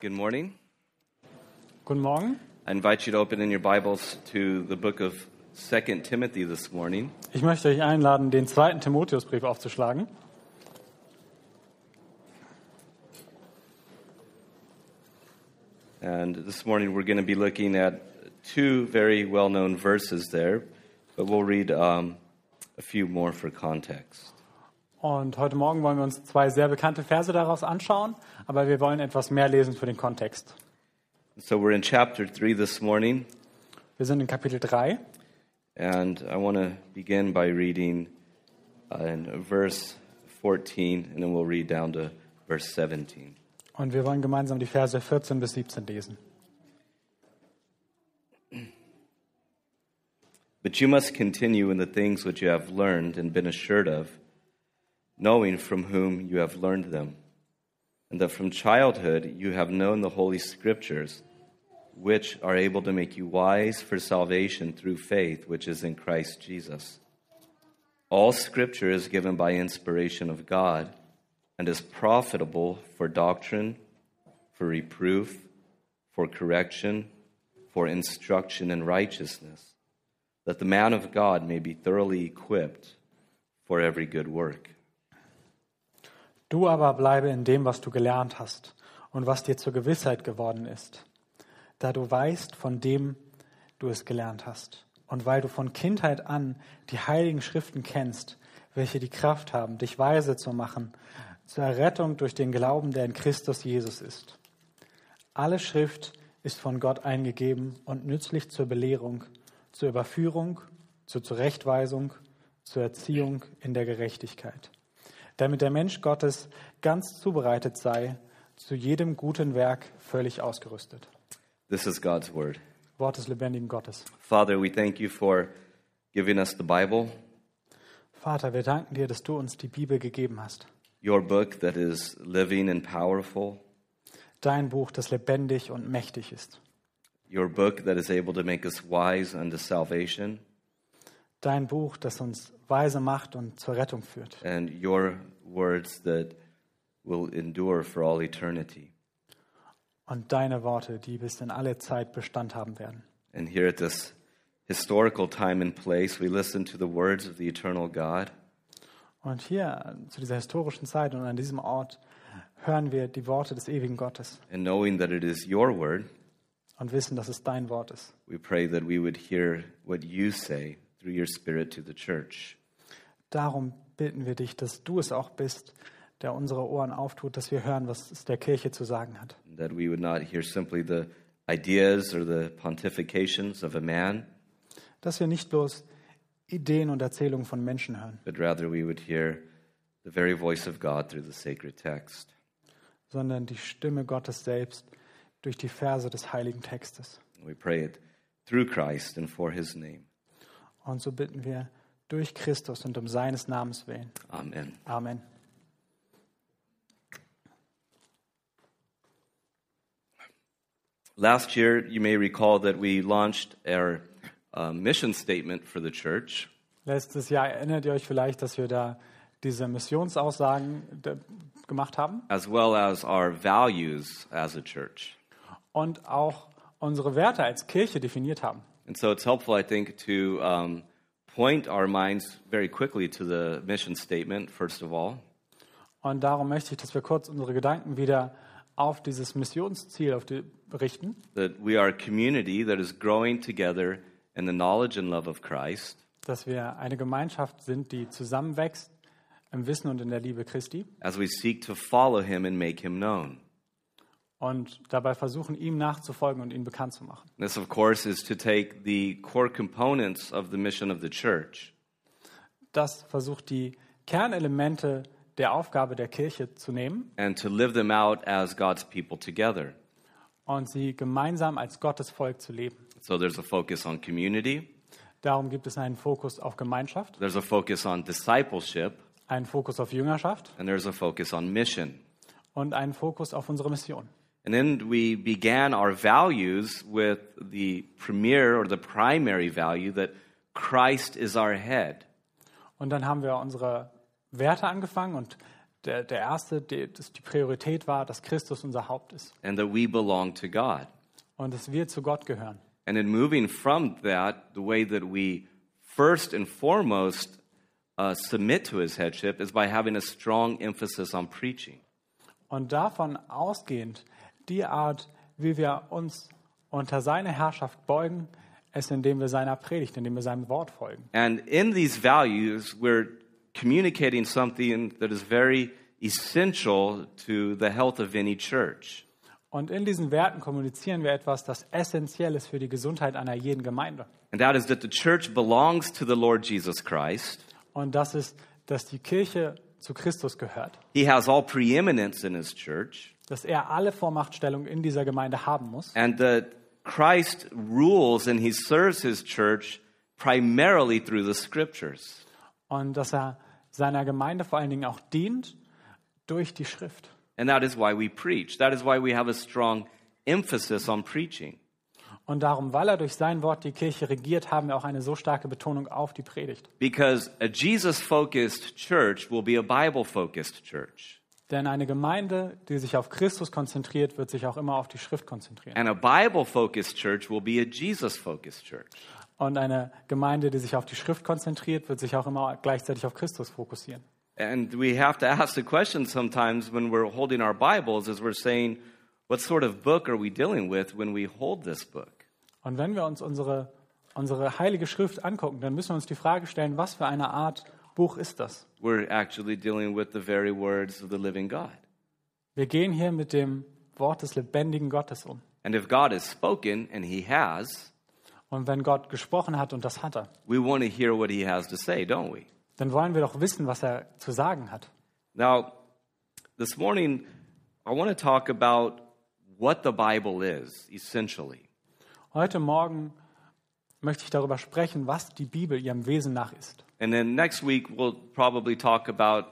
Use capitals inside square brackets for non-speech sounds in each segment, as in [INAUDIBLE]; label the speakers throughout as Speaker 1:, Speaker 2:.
Speaker 1: Good morning.
Speaker 2: Guten Morgen.
Speaker 1: I invite you to open in your Bibles to the book of 2 Timothy this morning.
Speaker 2: Ich möchte euch einladen, den zweiten Timotheusbrief aufzuschlagen.
Speaker 1: And this morning we're going to be looking at two very well known verses there, but we'll read um, a few more for context.
Speaker 2: Und heute Morgen wollen wir uns zwei sehr bekannte Verse daraus anschauen, aber wir wollen etwas mehr lesen für den Kontext.
Speaker 1: So we're in chapter 3 this morning,
Speaker 2: Wir sind in Kapitel 3
Speaker 1: and I want to begin by reading uh, in verse 14, and then we'll read down to verse 17.
Speaker 2: und wir wollen gemeinsam die Verse 14 bis 17 lesen.
Speaker 1: But you must continue in the things which you have learned and been assured of, knowing from whom you have learned them, and that from childhood you have known the Holy Scriptures, which are able to make you wise for salvation through faith which is in Christ Jesus. All Scripture is given by inspiration of God and is profitable for doctrine, for reproof, for correction, for instruction in righteousness that the man of God may be thoroughly equipped for every good work.
Speaker 2: Du aber bleibe in dem, was du gelernt hast und was dir zur Gewissheit geworden ist, da du weißt, von dem du es gelernt hast und weil du von Kindheit an die heiligen Schriften kennst, welche die Kraft haben, dich weise zu machen zur Errettung durch den Glauben, der in Christus Jesus ist. Alle Schrift ist von Gott eingegeben und nützlich zur Belehrung, zur Überführung, zur Zurechtweisung, zur Erziehung in der Gerechtigkeit, damit der Mensch Gottes ganz zubereitet sei, zu jedem guten Werk völlig ausgerüstet.
Speaker 1: This is God's word.
Speaker 2: Wort des lebendigen Gottes.
Speaker 1: Father, we thank you for giving us the Bible,
Speaker 2: Vater, wir danken dir, dass du uns die Bibel gegeben hast.
Speaker 1: your book that is living and powerful,
Speaker 2: Dein Buch, das lebendig und mächtig ist.
Speaker 1: your book that is able to make us wise unto salvation,
Speaker 2: Dein Buch, das uns weise macht und zur Rettung führt.
Speaker 1: and your words that will endure for all eternity.
Speaker 2: Und deine Worte, die bis in alle Zeit Bestand haben werden.
Speaker 1: And here at this historical time and place, we listen to the words of the eternal God.
Speaker 2: Und hier, zu dieser historischen Zeit und an diesem Ort, hören wir die Worte des ewigen Gottes
Speaker 1: And knowing that it is your word,
Speaker 2: und wissen, dass es dein Wort ist.
Speaker 1: we pray that we would hear what you say through your Spirit to the church.
Speaker 2: Darum bitten wir dich, dass du es auch bist, der unsere Ohren auftut, dass wir hören, was es der Kirche zu sagen hat.
Speaker 1: That we would not hear simply the ideas or the pontifications of a man,
Speaker 2: Dass wir nicht bloß Ideen und Erzählungen von Menschen hören,
Speaker 1: but rather we would hear the very voice of God through the sacred text.
Speaker 2: sondern die Stimme Gottes selbst durch die Verse des heiligen Textes.
Speaker 1: We pray it through Christ and for his name.
Speaker 2: Und so bitten wir durch Christus und um seines Namens willen.
Speaker 1: Amen.
Speaker 2: Amen.
Speaker 1: Last year, you may recall that we launched our uh, mission statement for the church.
Speaker 2: Letztes Jahr erinnert ihr euch vielleicht, dass wir da diese Missionsaussagen gemacht haben
Speaker 1: as well as our values as a church.
Speaker 2: und auch unsere Werte als Kirche definiert haben.
Speaker 1: And so it's helpful, I think, to um, point our minds very quickly to the mission statement, first of all,
Speaker 2: Und darum möchte ich, dass wir kurz unsere Gedanken wieder auf dieses Missionsziel auf die, richten,
Speaker 1: that we are a community that is growing together in the knowledge and love of Christ.
Speaker 2: Dass wir eine Gemeinschaft sind, die zusammenwächst im Wissen und in der Liebe Christi.
Speaker 1: As we seek to follow him and make him known.
Speaker 2: Und dabei versuchen, ihm nachzufolgen und ihn bekannt zu machen.
Speaker 1: This, of course, is to take the core components of the mission of the church
Speaker 2: Das versucht die Kernelemente der Aufgabe der Kirche zu nehmen
Speaker 1: and to live them out as God's people together.
Speaker 2: und sie gemeinsam als Gottes Volk zu leben.
Speaker 1: So there's a focus on community,
Speaker 2: Darum gibt es einen Fokus auf Gemeinschaft,
Speaker 1: there's a focus on discipleship,
Speaker 2: einen Fokus auf Jüngerschaft
Speaker 1: and there's a focus on mission.
Speaker 2: und einen Fokus auf unsere Mission.
Speaker 1: And then we began our values with the premier or the primary value that Christ is our head.
Speaker 2: Und dann haben wir unsere Werte angefangen und der, der erste, die, die Priorität war, dass Christus unser Haupt ist
Speaker 1: and that we belong to God.
Speaker 2: und dass wir zu Gott gehören.
Speaker 1: And in moving from that, the way that we first and foremost uh, submit to his headship is by having a strong emphasis on preaching.
Speaker 2: Und davon ausgehend, die Art, wie wir uns unter seine Herrschaft beugen, ist, indem wir seiner Predigt, indem wir seinem Wort folgen.
Speaker 1: And in these values, we're communicating something that is very essential to the health of any church.
Speaker 2: Und in diesen Werten kommunizieren wir etwas, das essentiell ist für die Gesundheit einer jeden Gemeinde.
Speaker 1: And that is that the church belongs to the Lord Jesus Christ.
Speaker 2: Und das ist, dass die Kirche zu Christus gehört,
Speaker 1: He has all preeminence in his church,
Speaker 2: dass er alle Vormachtstellung in dieser Gemeinde haben muss
Speaker 1: and that Christ rules and he serves his church primarily through the scriptures.
Speaker 2: und dass er seiner Gemeinde vor allen Dingen auch dient durch die Schrift.
Speaker 1: And that is why we preach. That is why we have a strong emphasis on preaching.
Speaker 2: Und darum, weil er durch sein Wort die Kirche regiert, haben wir auch eine so starke Betonung auf die Predigt.
Speaker 1: Because a Jesus focused church will be a Bible focused church.
Speaker 2: Denn eine Gemeinde, die sich auf Christus konzentriert, wird sich auch immer auf die Schrift konzentrieren.
Speaker 1: And a Bible focused church will be a Jesus focused church.
Speaker 2: Und eine Gemeinde, die sich auf die Schrift konzentriert, wird sich auch immer gleichzeitig auf Christus fokussieren.
Speaker 1: And we have to ask the question sometimes when we're holding our Bibles as we're saying, what sort of book are we dealing with when we hold this book?
Speaker 2: Und wenn wir uns unsere, unsere heilige Schrift angucken, dann müssen wir uns die Frage stellen, was für eine Art Buch ist das?
Speaker 1: We're actually dealing with the very words of the living God.
Speaker 2: Wir gehen hier mit dem Wort des lebendigen Gottes um.
Speaker 1: And if God has spoken, and He has,
Speaker 2: Und wenn Gott gesprochen hat, und das hat er,
Speaker 1: we want to hear what He has to say, don't we?
Speaker 2: dann wollen wir doch wissen, was er zu sagen hat.
Speaker 1: Now, this morning, I want to talk about what the Bible is, essentially.
Speaker 2: Heute Morgen möchte ich darüber sprechen, was die Bibel ihrem Wesen nach ist.
Speaker 1: And then next week, we'll probably talk about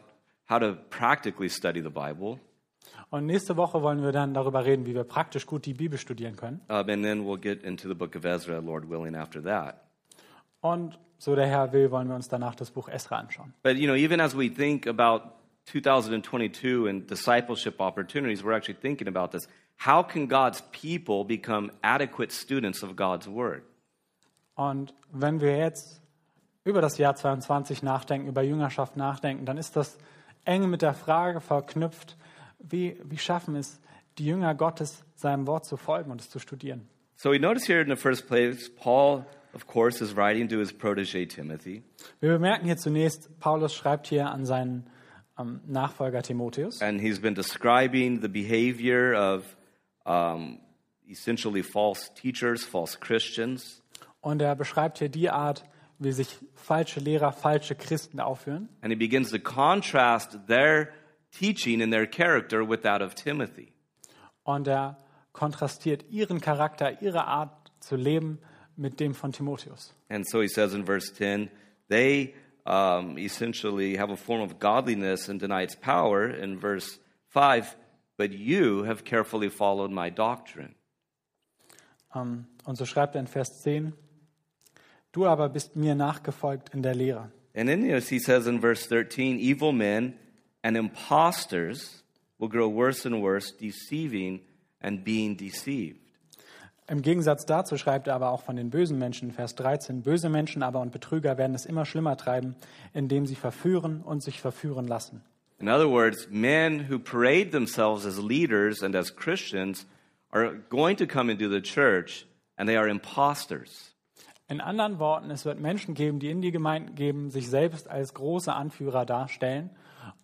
Speaker 1: how to practically study the Bible.
Speaker 2: Und nächste Woche wollen wir dann darüber reden, wie wir praktisch gut die Bibel studieren können.
Speaker 1: Um, and then we'll get into the book of Ezra, Lord willing, after that.
Speaker 2: Und so der Herr will, wollen wir uns danach das Buch Esra anschauen.
Speaker 1: But, you know, even as we think about 2022 and discipleship opportunities, we're actually thinking about this. How can God's people become adequate students of God's word?
Speaker 2: Und wenn wir jetzt über das Jahr 22 nachdenken, über Jüngerschaft nachdenken, dann ist das eng mit der Frage verknüpft, wie, wie schaffen es die Jünger Gottes, seinem Wort zu folgen und es zu studieren.
Speaker 1: So we notice here in the first place, Paul, of course, is writing to his protege Timothy.
Speaker 2: Wir bemerken hier zunächst, Paulus schreibt hier an seinen ähm, Nachfolger Timotheus.
Speaker 1: and he's been describing the behavior of um, essentially false teachers, false Christians.
Speaker 2: Und er beschreibt hier die Art, wie sich falsche Lehrer, falsche Christen aufführen.
Speaker 1: And he begins to contrast their teaching and their character with that of Timothy.
Speaker 2: Und er kontrastiert ihren Charakter, ihre Art zu leben mit dem von Timotheus.
Speaker 1: And so he says in verse 10 they um, essentially have a form of godliness and deny its power. In verse 5, but you have carefully followed my doctrine.
Speaker 2: Ähm, Und so schreibt er in Vers 10, du aber bist mir nachgefolgt in der Lehre.
Speaker 1: And then yes, he says in verse 13, evil men and impostors will grow worse and worse, deceiving and being deceived.
Speaker 2: Im Gegensatz dazu schreibt er aber auch von den bösen Menschen, Vers 13, böse Menschen aber und Betrüger werden es immer schlimmer treiben, indem sie verführen und sich verführen lassen.
Speaker 1: In other words, men who parade themselves as leaders and as Christians are going to come into the church and they are impostors.
Speaker 2: In anderen Worten, es wird Menschen geben, die in die Gemeinden geben, sich selbst als große Anführer darstellen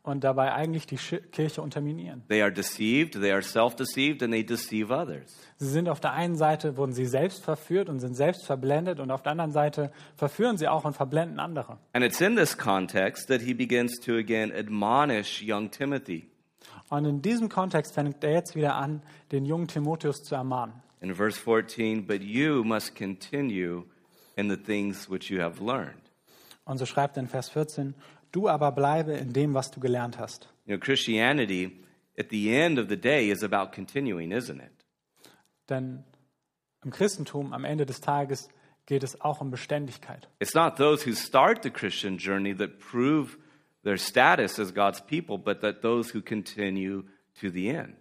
Speaker 2: und dabei eigentlich die Kirche unterminieren.
Speaker 1: They are deceived, they are self deceived, and they deceive others.
Speaker 2: Sie sind auf der einen Seite, wurden sie selbst verführt und sind selbst verblendet und auf der anderen Seite verführen sie auch und verblenden andere.
Speaker 1: And it's in this context that he begins to again admonish young Timothy.
Speaker 2: Und in diesem Kontext fängt er jetzt wieder an, den jungen Timotheus zu ermahnen.
Speaker 1: In verse 14, but you must continue in the things which you have learned.
Speaker 2: Und so schreibt in Vers 14, du aber bleibe in dem, was du gelernt hast.
Speaker 1: You know, Christianity, at the end of the day, is about continuing, isn't it?
Speaker 2: Denn im Christentum am Ende des Tages geht es auch um Beständigkeit.
Speaker 1: It's not those who start the Christian journey that prove their status as God's people, but that those who continue to the end.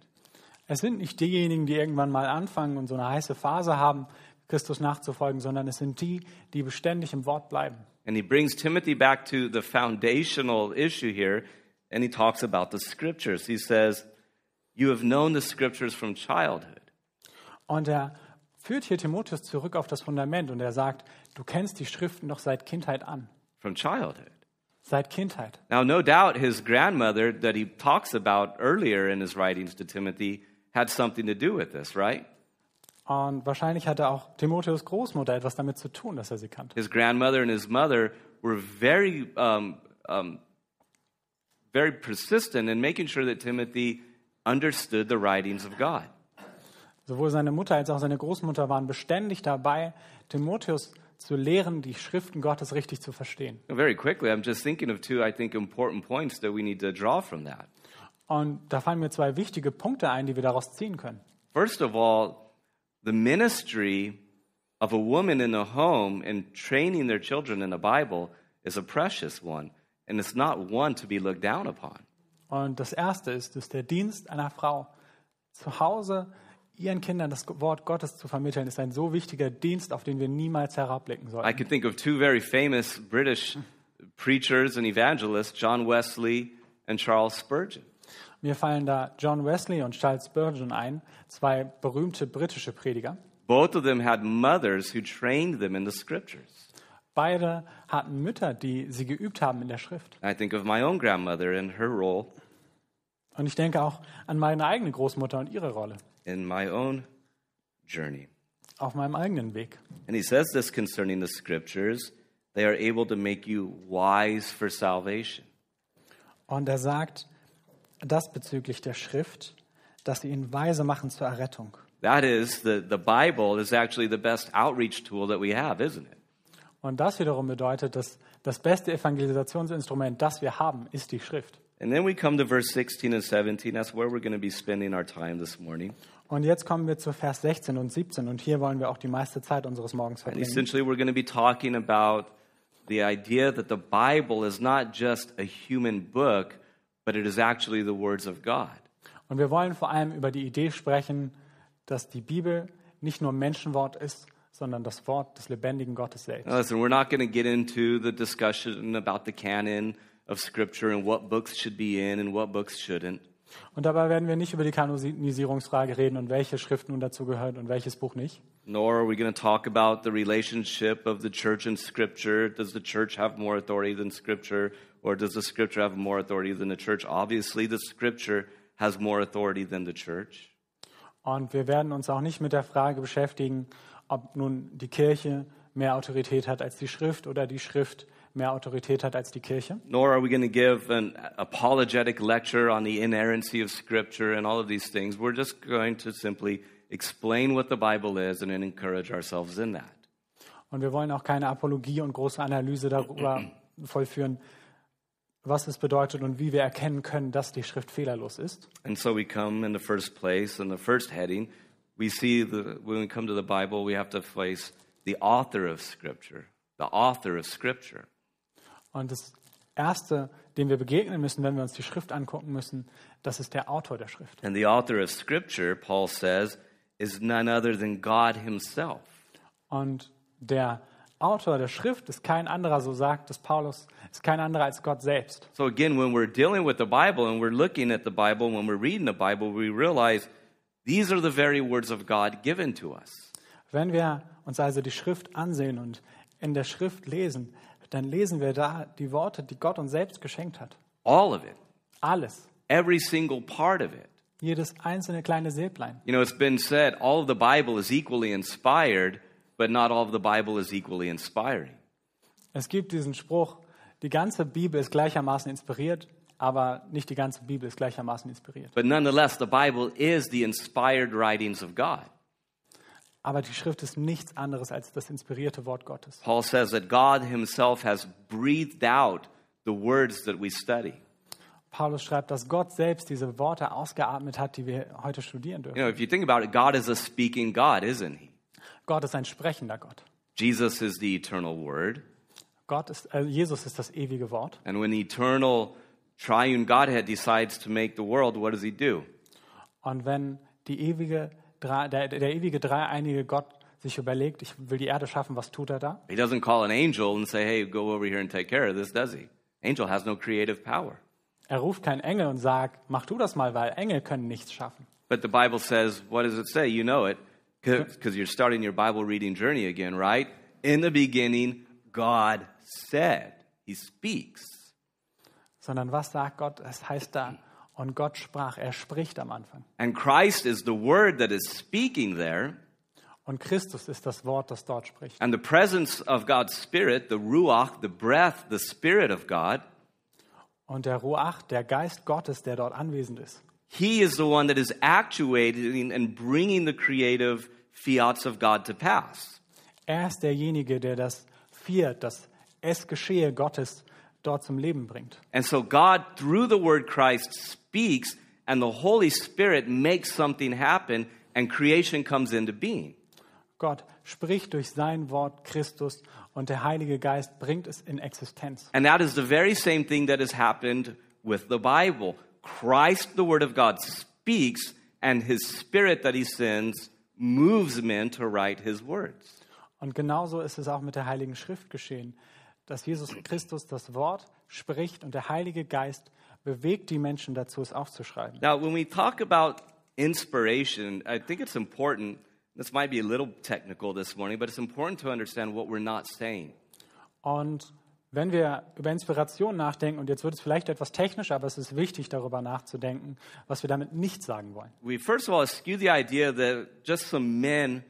Speaker 2: Es sind nicht diejenigen, die irgendwann mal anfangen und so eine heiße Phase haben, Christus nachzufolgen, sondern es sind die, die beständig im Wort bleiben.
Speaker 1: And he brings Timothy back to the foundational issue here, and he talks about the scriptures. He says, You have known the scriptures from childhood.
Speaker 2: Und er führt hier Timotheus zurück auf das Fundament und er sagt, du kennst die Schriften doch seit Kindheit an.
Speaker 1: From childhood.
Speaker 2: Seit Kindheit.
Speaker 1: Now, no doubt his grandmother, that he talks about earlier in his writings to Timothy, had something to do with this, right?
Speaker 2: Und wahrscheinlich hatte auch Timotheus Großmutter etwas damit zu tun, dass er sie kannte.
Speaker 1: His grandmother and his mother were very, um, um, very persistent in making sure that Timothy understood the writings of God.
Speaker 2: Sowohl seine Mutter als auch seine Großmutter waren beständig dabei, Timotheus zu lehren, die Schriften Gottes richtig zu verstehen.
Speaker 1: Very quickly, I'm just thinking of two, I think, important points that we need to draw from that.
Speaker 2: Und da fallen mir zwei wichtige Punkte ein, die wir daraus ziehen können.
Speaker 1: First of all, the ministry of a woman in a home and training their children in the Bible is a precious one, and it's not one to be looked down upon.
Speaker 2: Und das erste ist, dass der Dienst einer Frau zu Hause ihren Kindern das Wort Gottes zu vermitteln, ist ein so wichtiger Dienst, auf den wir niemals herabblicken
Speaker 1: I can think of two very famous British preachers and evangelists, John Wesley and Charles Spurgeon.
Speaker 2: Mir fallen da John Wesley und Charles Spurgeon ein, zwei berühmte britische Prediger.
Speaker 1: Both of them had mothers who trained them in the scriptures.
Speaker 2: Beide hatten Mütter, die sie geübt haben in der Schrift.
Speaker 1: I think of my own grandmother and her role
Speaker 2: Und ich denke auch an meine eigene Großmutter und ihre Rolle
Speaker 1: in my own journey.
Speaker 2: auf meinem eigenen Weg.
Speaker 1: And he says this concerning the scriptures they are able to make you wise for salvation.
Speaker 2: Und er sagt das bezüglich der Schrift, dass sie ihn weise machen zur Errettung.
Speaker 1: That is, the, the Bible is actually the best outreach tool that we have, isn't it?
Speaker 2: Und das wiederum bedeutet, dass das beste Evangelisationsinstrument, das wir haben, ist die Schrift.
Speaker 1: And then we come to verse 16 and 17. That's where we're going to be spending our time this morning.
Speaker 2: Und jetzt kommen wir zu Vers 16 und 17 und hier wollen wir auch die meiste Zeit unseres Morgens
Speaker 1: And
Speaker 2: verbringen.
Speaker 1: essentially, we're going to be talking about the idea that the Bible is not just a human book, but it is actually the words of God.
Speaker 2: Und wir wollen vor allem über die Idee sprechen, dass die Bibel nicht nur Menschenwort ist, sondern das Wort des lebendigen Gottes selbst.
Speaker 1: Now, listen, we're not going to get into the discussion about the canon of Scripture and what books should be in and what books shouldn't.
Speaker 2: Und dabei werden wir nicht über die Kanonisierungsfrage reden und welche Schrift nun dazu gehört und welches Buch nicht.
Speaker 1: Nor are we going to talk about the relationship of the church and Scripture. Does the church have more authority than Scripture, or does the Scripture have more authority than the church? Obviously, the Scripture has more authority than the church.
Speaker 2: Und wir werden uns auch nicht mit der Frage beschäftigen, ob nun die Kirche mehr Autorität hat als die Schrift oder die Schrift mehr Autorität hat als die Kirche.
Speaker 1: Nor are we going to give an apologetic lecture on the inerrancy of Scripture and all of these things. We're just going to simply explain what the Bible is and encourage ourselves in that.
Speaker 2: Und wir wollen auch keine Apologie und große Analyse darüber [CLEARS THROAT] vollführen, was es bedeutet und wie wir erkennen können, dass die Schrift fehlerlos ist.
Speaker 1: And so we come in the first place, in the first heading, we see the, when we come to the Bible, we have to face the author of Scripture, the author of Scripture.
Speaker 2: Und das Erste, dem wir begegnen müssen, wenn wir uns die Schrift angucken müssen, das ist der Autor der Schrift.
Speaker 1: And the author of Scripture, Paul says, is none other than God Himself.
Speaker 2: Und der Autor der Schrift ist kein anderer, so sagt es Paulus, ist kein anderer als Gott selbst.
Speaker 1: So again, when we're dealing with the Bible and we're looking at the Bible, when we're reading the Bible, we realize these are the very words of God given to us.
Speaker 2: Wenn wir uns also die Schrift ansehen und in der Schrift lesen, dann lesen wir da die Worte, die Gott uns selbst geschenkt hat.
Speaker 1: All of it,
Speaker 2: Alles.
Speaker 1: every single part of it.
Speaker 2: Jedes einzelne kleine Silblein.
Speaker 1: You know, it's been said all of the Bible is equally inspired, but not all of the Bible is equally inspiring.
Speaker 2: Es gibt diesen Spruch, die ganze Bibel ist gleichermaßen inspiriert, aber nicht die ganze Bibel ist gleichermaßen inspiriert.
Speaker 1: But nonetheless, the Bible is the inspired writings of God.
Speaker 2: Aber die Schrift ist nichts anderes als das inspirierte Wort Gottes.
Speaker 1: Paul says that God himself has breathed out the words that we study.
Speaker 2: Paulus schreibt, dass Gott selbst diese Worte ausgeatmet hat, die wir heute studieren
Speaker 1: You
Speaker 2: dürfen.
Speaker 1: know, if you think about it, God is a speaking God, isn't he?
Speaker 2: Gott ist ein sprechender Gott.
Speaker 1: Jesus is the eternal word.
Speaker 2: Gott ist, äh, Jesus ist das ewige Wort.
Speaker 1: And when the eternal triune Godhead decides to make the world, what does he do?
Speaker 2: Und wenn die ewige, der, der ewige dreieinige Gott sich überlegt, ich will die Erde schaffen, was tut er da?
Speaker 1: He doesn't call an angel and say, hey, go over here and take care of this, does he? Angel has no creative power.
Speaker 2: Er ruft keinen Engel und sagt, mach du das mal, weil Engel können nichts schaffen.
Speaker 1: But the Bible says, what does it say? You know it, because you're starting your Bible reading journey again, right? In the beginning, God said. He speaks.
Speaker 2: Sondern was sagt Gott? Es heißt da, und Gott sprach, er spricht am Anfang.
Speaker 1: And Christ is the word that is speaking there.
Speaker 2: Und Christus ist das Wort, das dort spricht.
Speaker 1: And the presence of God's Spirit, the Ruach, the breath, the Spirit of God,
Speaker 2: Und der Ruach, der Geist Gottes, der dort anwesend ist,
Speaker 1: He is the one that is actuating and bringing the creative fiats of God to pass.
Speaker 2: er ist derjenige, der das Viert, das Es geschehe Gottes dort zum Leben bringt.
Speaker 1: And so God, through the word Christ, speaks, and the Holy Spirit makes something happen, and creation comes into being.
Speaker 2: Gott spricht durch sein Wort Christus und der Heilige Geist bringt es in Existenz.
Speaker 1: And that is the very same thing that has happened with the Bible. Christ, the Word of God, speaks, and His Spirit that He sends moves men to write His words.
Speaker 2: Und genauso ist es auch mit der Heiligen Schrift geschehen, dass Jesus Christus das Wort spricht und der Heilige Geist bewegt die Menschen dazu, es aufzuschreiben.
Speaker 1: Now, when we talk about inspiration, I think it's important. This might be a little technical this morning, but it's important to understand what we're not saying.
Speaker 2: Und wenn wir über Inspiration nachdenken, und jetzt wird es vielleicht etwas technisch, aber es ist wichtig, darüber nachzudenken, was wir damit nicht sagen wollen.
Speaker 1: We first of all eschew the idea that just some men,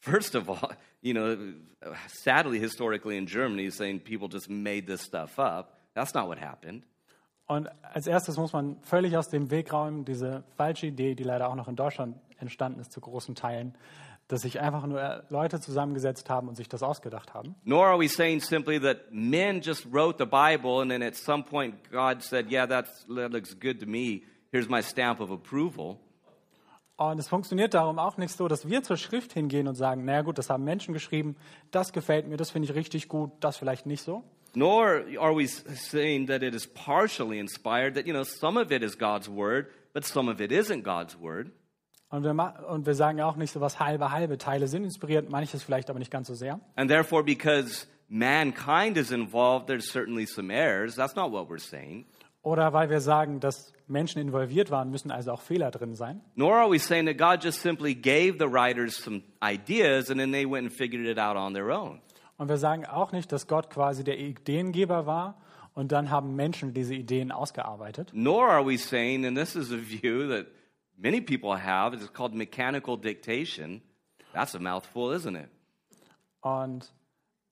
Speaker 1: first of all, [LAUGHS] you know, sadly, historically in Germany, saying people just made this stuff up. That's not what happened.
Speaker 2: Und als erstes muss man völlig aus dem Weg räumen, diese falsche Idee, die leider auch noch in Deutschland entstanden ist, zu großen Teilen, dass sich einfach nur Leute zusammengesetzt haben und sich das ausgedacht haben.
Speaker 1: Nor are we saying simply that men just wrote the Bible and then at some point God said, Yeah, that's, that looks good to me. Here's my stamp of approval.
Speaker 2: Und es funktioniert darum auch nicht so, dass wir zur Schrift hingehen und sagen, naja gut, das haben Menschen geschrieben, das gefällt mir, das finde ich richtig gut, das vielleicht nicht so.
Speaker 1: Nor are we saying that it is partially inspired, that, you know, some of it is God's word, but some of it isn't God's word.
Speaker 2: Und wir, und wir sagen auch nicht so was halbe halbe. Teile sind inspiriert, manches vielleicht aber nicht ganz so sehr.
Speaker 1: And therefore, because mankind is involved, there's certainly some errors. That's not what we're saying.
Speaker 2: Oder weil wir sagen, dass Menschen involviert waren, müssen also auch Fehler drin sein.
Speaker 1: Nor are we saying that God just simply gave the writers some ideas and then they went and figured it out on their own.
Speaker 2: Und wir sagen auch nicht, dass Gott quasi der Ideengeber war und dann haben Menschen diese Ideen ausgearbeitet.
Speaker 1: Nor are we saying, and this is a view that many people have, it's called mechanical dictation. That's a mouthful, isn't it?
Speaker 2: Und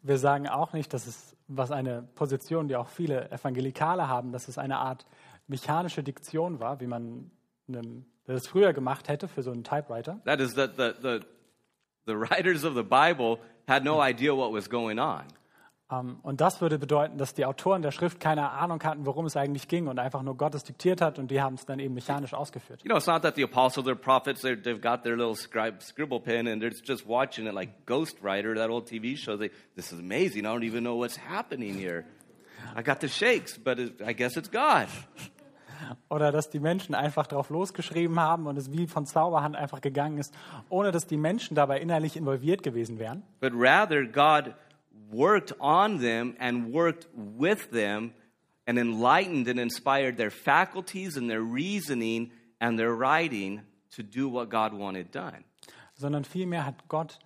Speaker 2: wir sagen auch nicht, dass es, was eine Position, die auch viele Evangelikale haben, dass es eine Art mechanische Diktion war, wie man einem, das früher gemacht hätte für so einen Typewriter.
Speaker 1: That is that the, the, the writers of the Bible had no idea what was going on.
Speaker 2: Ähm, und das würde bedeuten, dass die Autoren der Schrift keine Ahnung hatten, worum es eigentlich ging und einfach nur Gottes diktiert hat und die haben es dann eben mechanisch ausgeführt.
Speaker 1: You know, it's not that the apostles or prophets, they've got their little scribe, scribble pen and they're just watching it like Ghost Rider, that old TV show. They, this is amazing. I don't even know what's happening here. I got the shakes, but it, I guess it's God.
Speaker 2: Oder dass die Menschen einfach drauf losgeschrieben haben und es wie von Zauberhand einfach gegangen ist, ohne dass die Menschen dabei innerlich involviert gewesen wären.
Speaker 1: But rather, God worked on them and worked with them and enlightened and inspired their faculties and their reasoning and their writing to do what God wanted done.
Speaker 2: sondern vielmehr hat Gott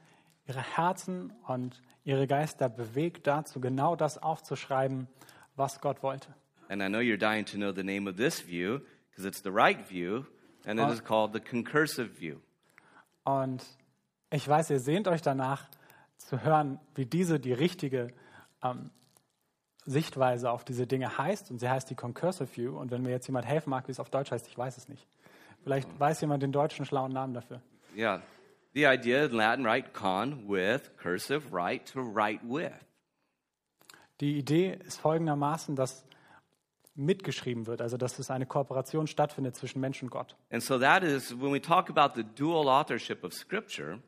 Speaker 2: ihre Herzen und ihre Geister bewegt dazu, genau das aufzuschreiben, was Gott wollte.
Speaker 1: And I know you're dying to know the name of this view because it's the right view, and it is called the concursive view.
Speaker 2: Und ich weiß, ihr sehnt euch danach zu hören, wie diese die richtige ähm, Sichtweise auf diese Dinge heißt. Und sie heißt die Concursive View. Und wenn mir jetzt jemand helfen mag, wie es auf Deutsch heißt, ich weiß es nicht. Vielleicht weiß jemand den deutschen schlauen Namen dafür.
Speaker 1: Yeah. The idea in Latin, right? Con with, cursive, right, to write with.
Speaker 2: Die Idee ist folgendermaßen, dass mitgeschrieben wird, also dass es eine Kooperation stattfindet zwischen Mensch und Gott.
Speaker 1: And so that is when we talk about the dual authorship of Scripture,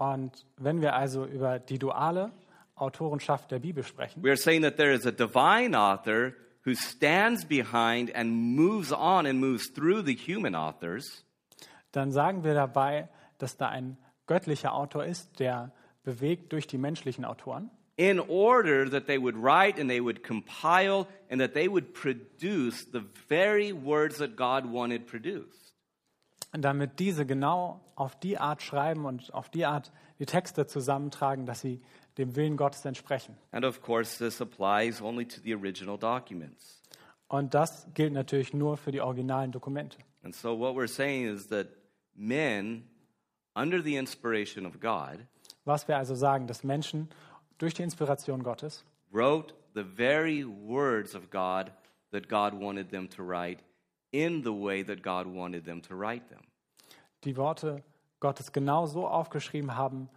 Speaker 2: Und wenn wir also über die duale Autorenschaft der Bibel sprechen,
Speaker 1: we are saying that there is a divine author who stands behind and moves on and moves through the human authors.
Speaker 2: dann sagen wir dabei, dass da ein göttlicher Autor ist, der bewegt durch die menschlichen Autoren,
Speaker 1: in order that they would write and they would compile and that they would produce the very words that God wanted produced.
Speaker 2: Damit diese genau auf die Art schreiben und auf die Art die Texte zusammentragen, dass sie dem Willen Gottes entsprechen.
Speaker 1: And of course, this applies only to the original documents.
Speaker 2: Und das gilt natürlich nur für die originalen Dokumente.
Speaker 1: And so, what we're saying is that men, under the inspiration of God,
Speaker 2: Was wir also sagen, dass Menschen durch die Inspiration Gottes
Speaker 1: wrote the very words of God that God wanted them to write in the way that God wanted them to write them.
Speaker 2: die Worte Gottes genau so aufgeschrieben haben,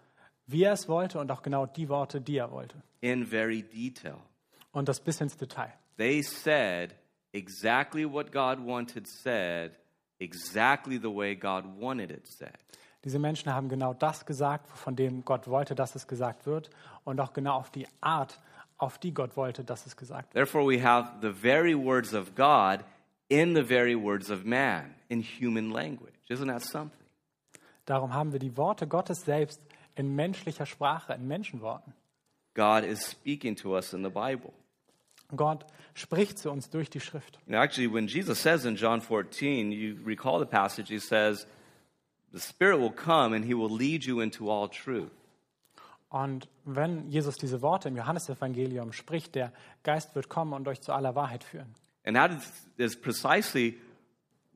Speaker 2: wie er es wollte und auch genau die Worte, die er wollte.
Speaker 1: in very detail.
Speaker 2: Und das bis ins Detail.
Speaker 1: They said exactly what God wanted said, exactly the way God wanted it said.
Speaker 2: Diese Menschen haben genau das gesagt, von dem Gott wollte, dass es gesagt wird und auch genau auf die Art, auf die Gott wollte, dass es gesagt wird.
Speaker 1: Therefore, we have the very words of God in the very words of man, in human language. Isn't that something?
Speaker 2: Darum haben wir die Worte Gottes selbst in menschlicher Sprache, in Menschenworten.
Speaker 1: God is speaking to us in the Bible.
Speaker 2: Gott spricht zu uns durch die Schrift.
Speaker 1: Know, actually, when Jesus says in John 14, you recall the passage, he says, The Spirit will come and he will lead you into all truth.
Speaker 2: Und wenn Jesus diese Worte im Johannesevangelium spricht, der Geist wird kommen und euch zu aller Wahrheit führen.
Speaker 1: And that is, is precisely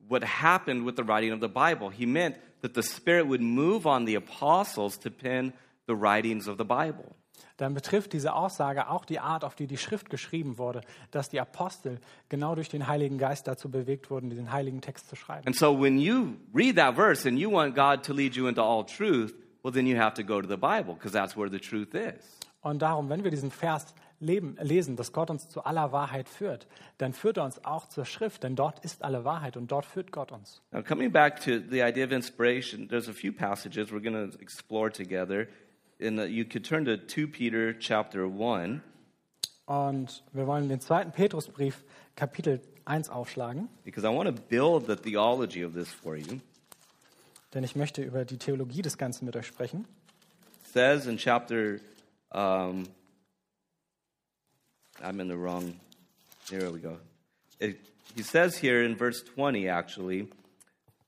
Speaker 1: what happened with the writing of the Bible. He meant that the Spirit would move on the apostles to pen the writings of the Bible.
Speaker 2: Dann betrifft diese Aussage auch die Art, auf die die Schrift geschrieben wurde, dass die Apostel genau durch den Heiligen Geist dazu bewegt wurden, diesen heiligen Text zu schreiben.
Speaker 1: And so when you read that verse and you want God to lead you into all truth, well, then you have to go to the Bible because that's where the truth is.
Speaker 2: Und darum, wenn wir diesen Vers leben, lesen, dass Gott uns zu aller Wahrheit führt, dann führt er uns auch zur Schrift, denn dort ist alle Wahrheit und dort führt Gott uns.
Speaker 1: Now, coming back to the idea of inspiration, there's a few passages we're going to explore together. And you could turn to 2 Peter chapter 1.
Speaker 2: Und wir wollen den zweiten Petrusbrief, Kapitel 1 aufschlagen,
Speaker 1: because I want to build the theology of this for you.
Speaker 2: denn ich möchte über die Theologie des Ganzen mit euch sprechen.
Speaker 1: It says in chapter, um, I'm in the wrong, here we go. It, he says here in verse 20, actually,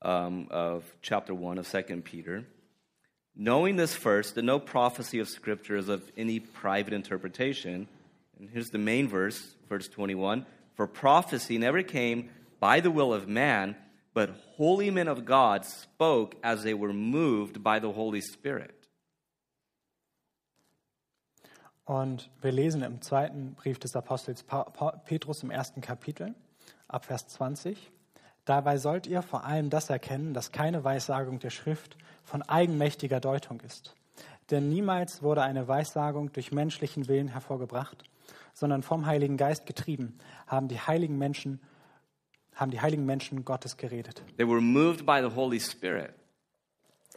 Speaker 1: um, of chapter 1 of 2 Peter, knowing this first, that no prophecy of Scripture is of any private interpretation. And here's the main verse, verse 21 For prophecy never came by the will of man, but holy men of God spoke as they were moved by the Holy Spirit.
Speaker 2: Und wir lesen im zweiten Brief des Apostels Petrus im ersten Kapitel, ab Vers 20. Dabei sollt ihr vor allem das erkennen, dass keine Weissagung der Schrift von eigenmächtiger Deutung ist. Denn niemals wurde eine Weissagung durch menschlichen Willen hervorgebracht, sondern vom Heiligen Geist getrieben, haben die heiligen Menschen, haben die heiligen Menschen Gottes geredet.
Speaker 1: They were moved by the Holy Spirit.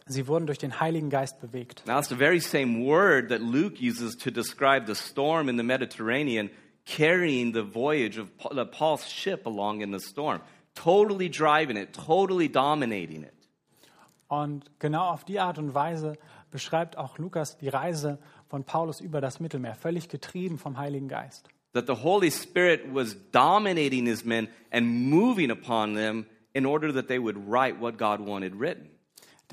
Speaker 2: Sie wurden durch den Heiligen Geist bewegt.
Speaker 1: Now, it's the very same word that Luke uses to describe the storm in the Mediterranean carrying the voyage of Pa- Paul's ship along in the storm, totally driving it, totally dominating it.
Speaker 2: Und genau auf die Art und Weise beschreibt auch Lukas die Reise von Paulus über das Mittelmeer, völlig getrieben vom Heiligen Geist.
Speaker 1: That the Holy Spirit was dominating his men and moving upon them in order that they would write what God wanted written.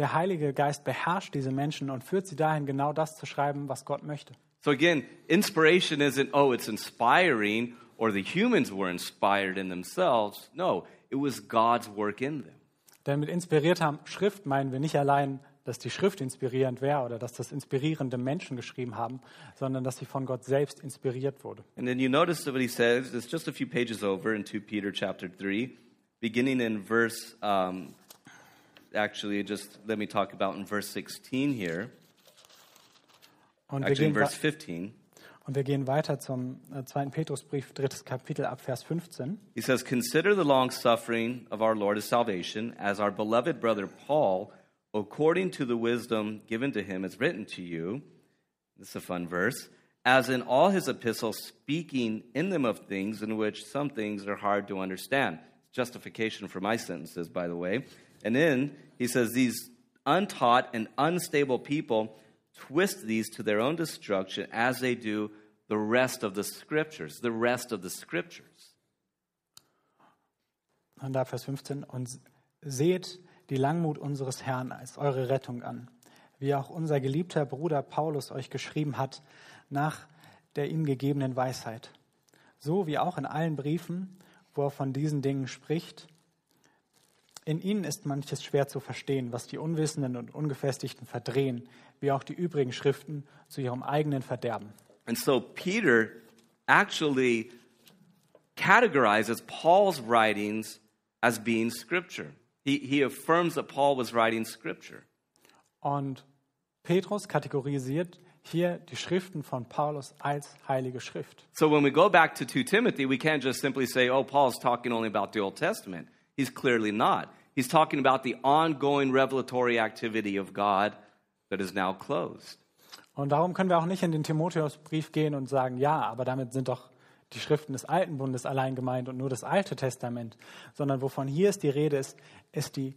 Speaker 2: Der Heilige Geist beherrscht diese Menschen und führt sie dahin, genau das zu schreiben, was Gott möchte.
Speaker 1: So again, inspiration isn't, oh, it's inspiring or the humans were inspired in themselves. No, it was God's work in them.
Speaker 2: Denn mit inspirierter Schrift meinen wir nicht allein, dass die Schrift inspirierend wäre oder dass das inspirierende Menschen geschrieben haben, sondern dass sie von Gott selbst inspiriert wurde.
Speaker 1: And then you notice what he says is just a few pages over in 2 Peter chapter 3, beginning in verse, um, actually, just let me talk about in verse 16 here,
Speaker 2: Und
Speaker 1: actually in verse
Speaker 2: wa-
Speaker 1: 15.
Speaker 2: und wir gehen weiter zum äh, zweiten Petrusbrief, drittes Kapitel ab Vers 15.
Speaker 1: He says, Consider the long suffering of our Lord as salvation, as our beloved brother Paul, according to the wisdom given to him, is written to you. This is a fun verse. as in all his epistles, speaking in them of things in which some things are hard to understand. Justification for my sentences, by the way. And then he says, These untaught and unstable people twist these to their own destruction as they do the rest of the scriptures, the rest of the scriptures.
Speaker 2: Und da Vers 15. Und seht die Langmut unseres Herrn als eure Rettung an, wie auch unser geliebter Bruder Paulus euch geschrieben hat, nach der ihm gegebenen Weisheit. So wie auch in allen Briefen, wo er von diesen Dingen spricht. In ihnen ist manches schwer zu verstehen, was die Unwissenden und Ungefestigten verdrehen, wie auch die übrigen Schriften zu ihrem eigenen Verderben.
Speaker 1: And so Peter actually categorizes Paul's writings as being scripture. He, he affirms that Paul was writing scripture.
Speaker 2: Und Petrus kategorisiert hier die Schriften von Paulus als heilige Schrift.
Speaker 1: So when we go back to 2 Timothy, we can't just simply say, oh, Paul's talking only about the Old Testament. He's clearly not. He's talking about the ongoing revelatory activity of God that is now closed.
Speaker 2: Und darum können wir auch nicht in den Timotheusbrief gehen und sagen, ja, aber damit sind doch die Schriften des Alten Bundes allein gemeint und nur das Alte Testament, sondern wovon hier ist die Rede ist, ist die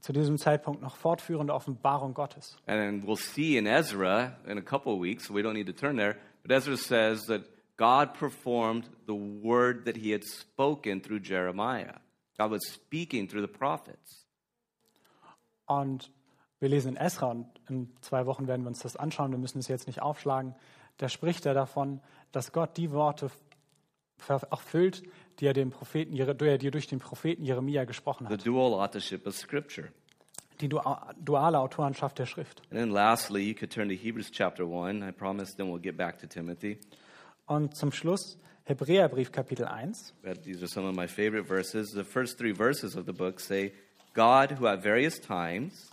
Speaker 2: zu diesem Zeitpunkt noch fortführende Offenbarung Gottes.
Speaker 1: And then we'll see in Ezra in a couple of weeks, so we don't need to turn there, but Ezra says that God performed the word that he had spoken through Jeremiah. God was speaking through the prophets.
Speaker 2: Und wir lesen in Esra und in zwei Wochen werden wir uns das anschauen, wir müssen es jetzt nicht aufschlagen. Da spricht er davon, dass Gott die Worte erfüllt, die er, dem Propheten, die er durch den Propheten Jeremia gesprochen
Speaker 1: The
Speaker 2: hat.
Speaker 1: dual authorship of Scripture.
Speaker 2: Die du- duale Autorenschaft der Schrift.
Speaker 1: And then lastly, you could turn to Hebrews chapter 1. I promise then we'll get back to Timothy.
Speaker 2: Und zum Schluss Hebräerbrief Kapitel 1.
Speaker 1: But these are some of my favorite verses. The first three verses of the book say, God, who at various times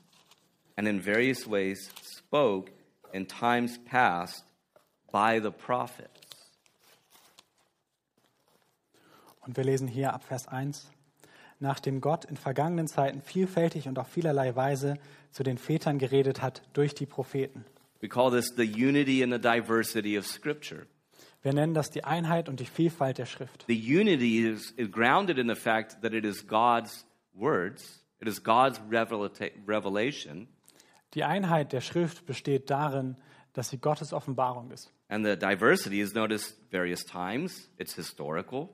Speaker 1: and in various ways spoke in times past by the prophets.
Speaker 2: Und wir lesen hier ab Vers 1. Nachdem Gott in vergangenen Zeiten vielfältig und auf vielerlei Weise zu den Vätern geredet hat durch die Propheten.
Speaker 1: We call this the unity and the diversity of Scripture.
Speaker 2: Wir nennen das die Einheit und die Vielfalt der Schrift.
Speaker 1: The unity is, grounded in the fact that it is God's words, it is God's revelation,
Speaker 2: Die Einheit der Schrift besteht darin, dass sie Gottes Offenbarung ist.
Speaker 1: and the diversity is noticed various times, it's historical.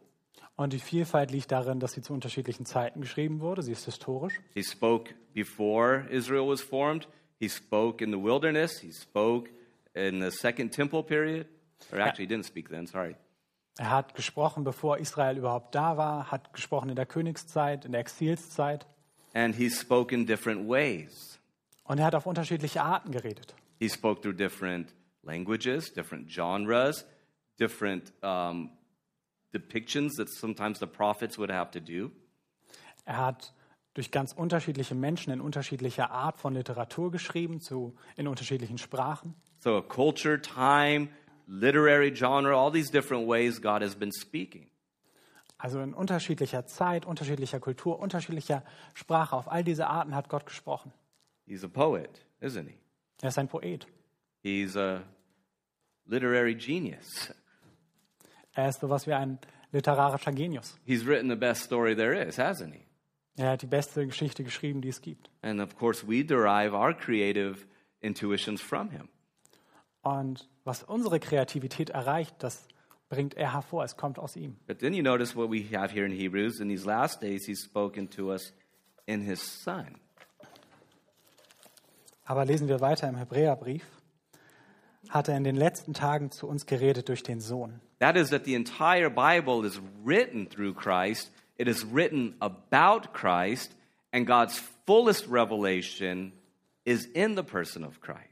Speaker 2: Und die Vielfalt liegt darin, dass sie zu unterschiedlichen Zeiten geschrieben wurde. Sie ist historisch.
Speaker 1: He spoke before Israel was formed. He spoke in the wilderness. He spoke in the second temple period. Or actually, he didn't speak then, sorry.
Speaker 2: Er hat gesprochen, bevor Israel überhaupt da war, hat gesprochen in der Königszeit, in der Exilszeit.
Speaker 1: And he spoke in different ways.
Speaker 2: Und er hat auf unterschiedliche Arten geredet.
Speaker 1: He spoke through different languages, different genres, different um, depictions that sometimes the prophets would have to do.
Speaker 2: Er hat durch ganz unterschiedliche Menschen in unterschiedlicher Art von Literatur geschrieben, zu, in unterschiedlichen Sprachen.
Speaker 1: So, a culture, time, literary genre, all these different ways God has been speaking.
Speaker 2: Also in unterschiedlicher Zeit, unterschiedlicher Kultur, unterschiedlicher Sprache. Auf all diese Arten hat Gott gesprochen.
Speaker 1: He's a poet, isn't he?
Speaker 2: Er ist ein Poet.
Speaker 1: He's a literary genius.
Speaker 2: Er ist sowas wie ein literarischer Genius.
Speaker 1: He's written the best story there is, hasn't he?
Speaker 2: Er hat die beste Geschichte geschrieben, die es gibt.
Speaker 1: And of course, we derive our creative intuitions from him.
Speaker 2: Und was unsere Kreativität erreicht, das bringt er hervor. Es kommt aus ihm.
Speaker 1: But then you notice what we have here in Hebrews. In these last days, he's spoken to us in his Son.
Speaker 2: Aber lesen wir weiter im Hebräerbrief. Hat er in den letzten Tagen zu uns geredet durch den Sohn.
Speaker 1: That is, that the entire Bible is written through Christ, it is written about Christ, and God's fullest revelation is in the person of Christ.